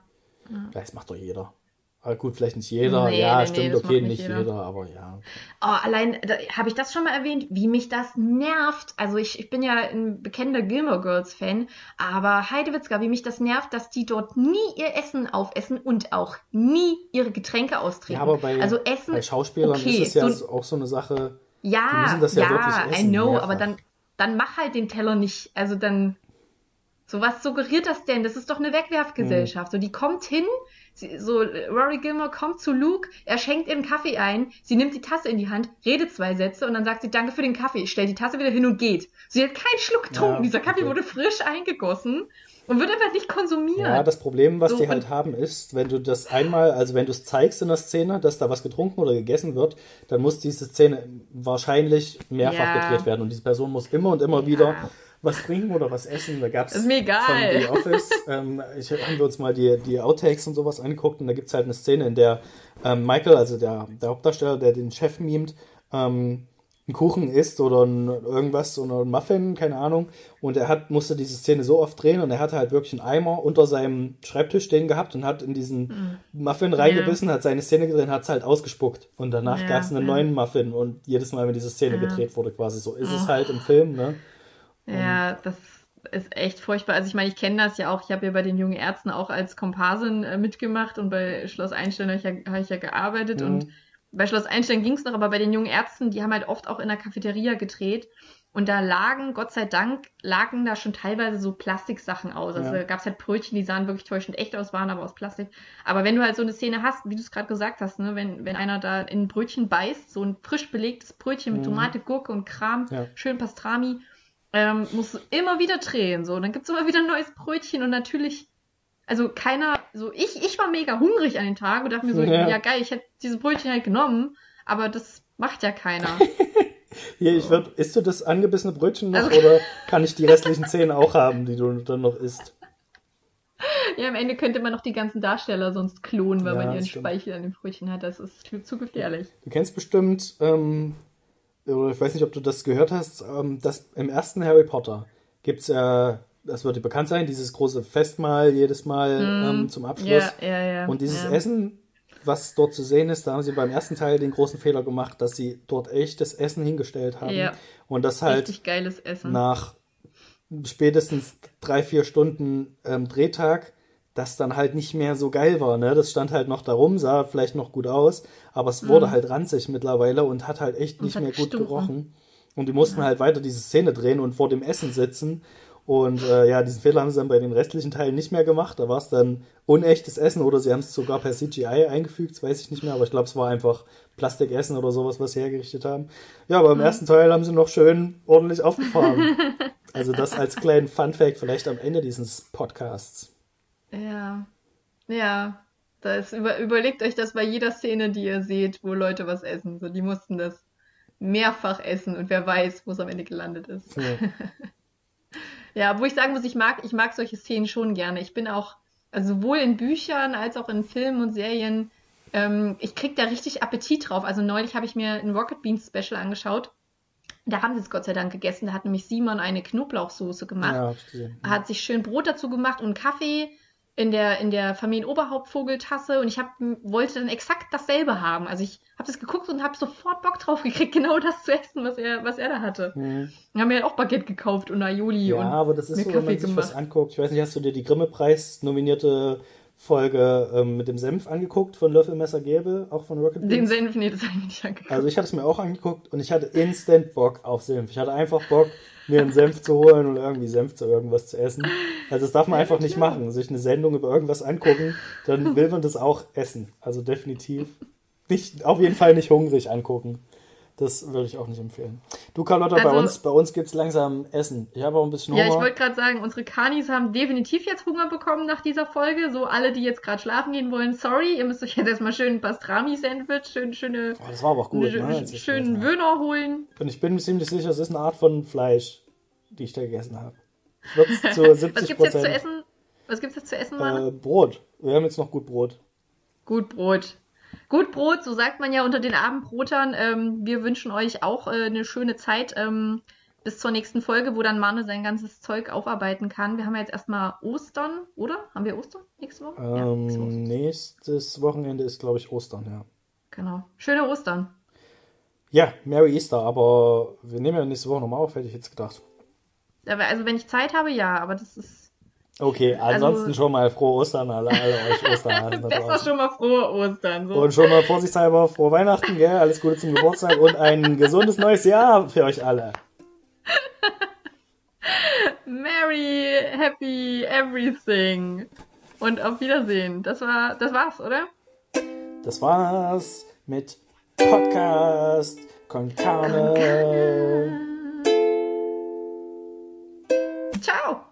Ja, das macht doch jeder. Aber gut, vielleicht nicht jeder. Nee, ja, nee, nee, stimmt, das okay, nicht jeder. jeder. aber ja. Oh, allein, habe ich das schon mal erwähnt, wie mich das nervt. Also ich, ich bin ja ein bekennender Gilmore Girls Fan, aber Heidewitzka, wie mich das nervt, dass die dort nie ihr Essen aufessen und auch nie ihre Getränke austrinken. Ja, aber bei, also Essen, bei Schauspielern okay, ist es ja so- auch so eine Sache. Die ja, müssen das ja ja, wirklich I essen, know, mehrfach. aber dann, dann mach halt den Teller nicht. Also dann, so was suggeriert das denn? Das ist doch eine Wegwerfgesellschaft. So, die kommt hin, sie, so Rory Gilmore kommt zu Luke, er schenkt ihr einen Kaffee ein, sie nimmt die Tasse in die Hand, redet zwei Sätze und dann sagt sie Danke für den Kaffee, stellt die Tasse wieder hin und geht. Sie hat keinen Schluck getrunken. Ja, Dieser Kaffee okay. wurde frisch eingegossen und wird einfach nicht konsumiert. Ja, das Problem, was So, die halt haben, ist, wenn du das einmal, also wenn du es zeigst in der Szene, dass da was getrunken oder gegessen wird, dann muss diese Szene wahrscheinlich mehrfach Ja. gedreht werden und diese Person muss immer und immer wieder was trinken oder was essen. Da gab es von The Office, ähm, ich haben wir uns mal die, die Outtakes und sowas angeguckt und da gibt es halt eine Szene, in der ähm, Michael, also der, der Hauptdarsteller, der den Chef mimt, ähm, einen Kuchen isst oder ein, irgendwas oder ein Muffin, keine Ahnung. Und er hat, musste diese Szene so oft drehen und er hatte halt wirklich einen Eimer unter seinem Schreibtisch stehen gehabt und hat in diesen Muffin reingebissen, hat seine Szene gedreht hat es halt ausgespuckt. Und danach Ja, gab es einen ja. neuen Muffin und jedes Mal, wenn diese Szene Ja. gedreht wurde, quasi so ist es Oh. halt im Film, ne? Ja, das ist echt furchtbar. Also ich meine, ich kenne das ja auch. Ich habe ja bei den jungen Ärzten auch als Komparsin äh, mitgemacht und bei Schloss Einstein habe ich ja, habe ich ja gearbeitet. Mhm. Und bei Schloss Einstein ging es noch, aber bei den jungen Ärzten, die haben halt oft auch in der Cafeteria gedreht. Und da lagen, Gott sei Dank, lagen da schon teilweise so Plastiksachen aus. Also Ja. da gab es halt Brötchen, die sahen wirklich täuschend echt aus, waren aber aus Plastik. Aber wenn du halt so eine Szene hast, wie du es gerade gesagt hast, ne, wenn, wenn einer da in ein Brötchen beißt, so ein frisch belegtes Brötchen mit Mhm. Tomate, Gurke und Kram, Ja. schön Pastrami, ähm, musst du immer wieder drehen. So, dann gibt's immer wieder ein neues Brötchen und natürlich, also keiner, so ich, ich war mega hungrig an den Tag und dachte mir so, Ja. ja, geil, ich hätte dieses Brötchen halt genommen, aber das macht ja keiner. Hier, ich würd, isst du das angebissene Brötchen noch Also- oder kann ich die restlichen Zähne auch haben, die du dann noch isst? Ja, am Ende könnte man noch die ganzen Darsteller sonst klonen, weil Ja, man ihren stimmt. Speichel an den Brötchen hat. Das ist zu- zu gefährlich. Du kennst bestimmt, ähm, oder ich weiß nicht, ob du das gehört hast, ähm, dass im ersten Harry Potter gibt es ja, das wird dir bekannt sein, dieses große Festmahl jedes Mal ähm, zum Abschluss. Ja, ja, ja. Und dieses. Essen, was dort zu sehen ist, da haben sie beim ersten Teil den großen Fehler gemacht, dass sie dort echtes Essen hingestellt haben. Und das halt nach spätestens drei, vier Stunden ähm, Drehtag das dann halt nicht mehr so geil war. Ne? Das stand halt noch darum, sah vielleicht noch gut aus, aber es wurde halt ranzig mittlerweile und hat halt echt Mhm. Und nicht mehr gut gestunken. gerochen. Und die mussten halt weiter diese Szene drehen und vor dem Essen sitzen. Und äh, ja, diesen Fehler haben sie dann bei den restlichen Teilen nicht mehr gemacht. Da war es dann unechtes Essen oder sie haben es sogar per CGI eingefügt, das weiß ich nicht mehr, aber ich glaube, es war einfach Plastikessen oder sowas, was sie hergerichtet haben. Ja, aber im ersten Teil haben sie noch schön ordentlich aufgefahren. also das als kleinen Fun-Fact vielleicht am Ende dieses Podcasts. Ja. Ja. Das über, überlegt euch das bei jeder Szene, die ihr seht, wo Leute was essen. So, die mussten das mehrfach essen und wer weiß, wo es am Ende gelandet ist. Ja. Ja, wo ich sagen muss, ich mag, ich mag solche Szenen schon gerne. Ich bin auch, also sowohl in Büchern als auch in Filmen und Serien, ähm, ich krieg da richtig Appetit drauf. Also neulich habe ich mir ein Rocket Beans Special angeschaut. Da haben sie es Gott sei Dank gegessen. Da hat nämlich Simon eine Knoblauchsoße gemacht. Ja, gesehen. hat sich schön Brot dazu gemacht und Kaffee in der, in der Familienoberhauptvogeltasse und ich hab, wollte dann exakt dasselbe haben. Also ich habe das geguckt und habe sofort Bock drauf gekriegt, genau das zu essen, was er, was er da hatte. Wir haben ja auch Baguette gekauft und Aioli Ja, und aber das ist so, wenn Kaffee man sich was gemacht. anguckt. Ich weiß nicht, hast du dir die Grimme-Preis nominierte Folge ähm, mit dem Senf angeguckt von Löffelmesser Gäbe, auch von Rocket den Beans? Senf, nee, das habe ich nicht angeguckt. Also ich hatte es mir auch angeguckt und ich hatte instant Bock auf Senf. Ich hatte einfach Bock, mir einen Senf zu holen und irgendwie Senf zu irgendwas zu essen. Also das darf man einfach nicht machen. Sich eine Sendung über irgendwas angucken, dann will man das auch essen. Also definitiv nicht, auf jeden Fall nicht hungrig angucken. Das würde ich auch nicht empfehlen. Du Carlotta, bei Also- uns, bei uns gibt's langsam Essen. Ich habe auch ein bisschen Hunger. Ja, ich wollte gerade sagen, unsere Kanis haben definitiv jetzt Hunger bekommen nach dieser Folge. So alle, die jetzt gerade schlafen gehen wollen, sorry, ihr müsst euch jetzt erstmal schön ein Pastrami-Sandwich, schön, schöne, oh, das war aber auch gut. Ne? schönen Wöhner holen. Und ich bin mir ziemlich sicher, es ist eine Art von Fleisch, die ich da gegessen habe. Ich würde es zu 70 Was gibt's jetzt zu essen? Was gibt's jetzt zu essen, Manu? Äh, Brot. Wir haben jetzt noch gut Brot. Gut Brot. Gut Brot, so sagt man ja unter den Abendbrotern. Ähm, wir wünschen euch auch äh, eine schöne Zeit ähm, bis zur nächsten Folge, wo dann Manu sein ganzes Zeug aufarbeiten kann. Wir haben ja jetzt erstmal Ostern, oder? Haben wir Ostern nächste Woche? ja, nächste Woche. Ähm, nächstes Wochenende ist, glaube ich, Ostern, ja. Genau. Schöne Ostern. Ja, Merry Easter, aber wir nehmen ja nächste Woche nochmal auf, hätte ich jetzt gedacht. Also wenn ich Zeit habe, ja, aber das ist Okay, ansonsten Also- schon mal frohe Ostern, alle, alle euch Osterhasen da besser draußen. schon mal frohe Ostern. So. Und schon mal vorsichtshalber frohe Weihnachten, gell? Alles Gute zum Geburtstag und ein gesundes neues Jahr für euch alle. Merry, happy, everything. Und auf Wiedersehen. Das war, das war's, oder? Das war's mit Podcast Con Carne. Ciao.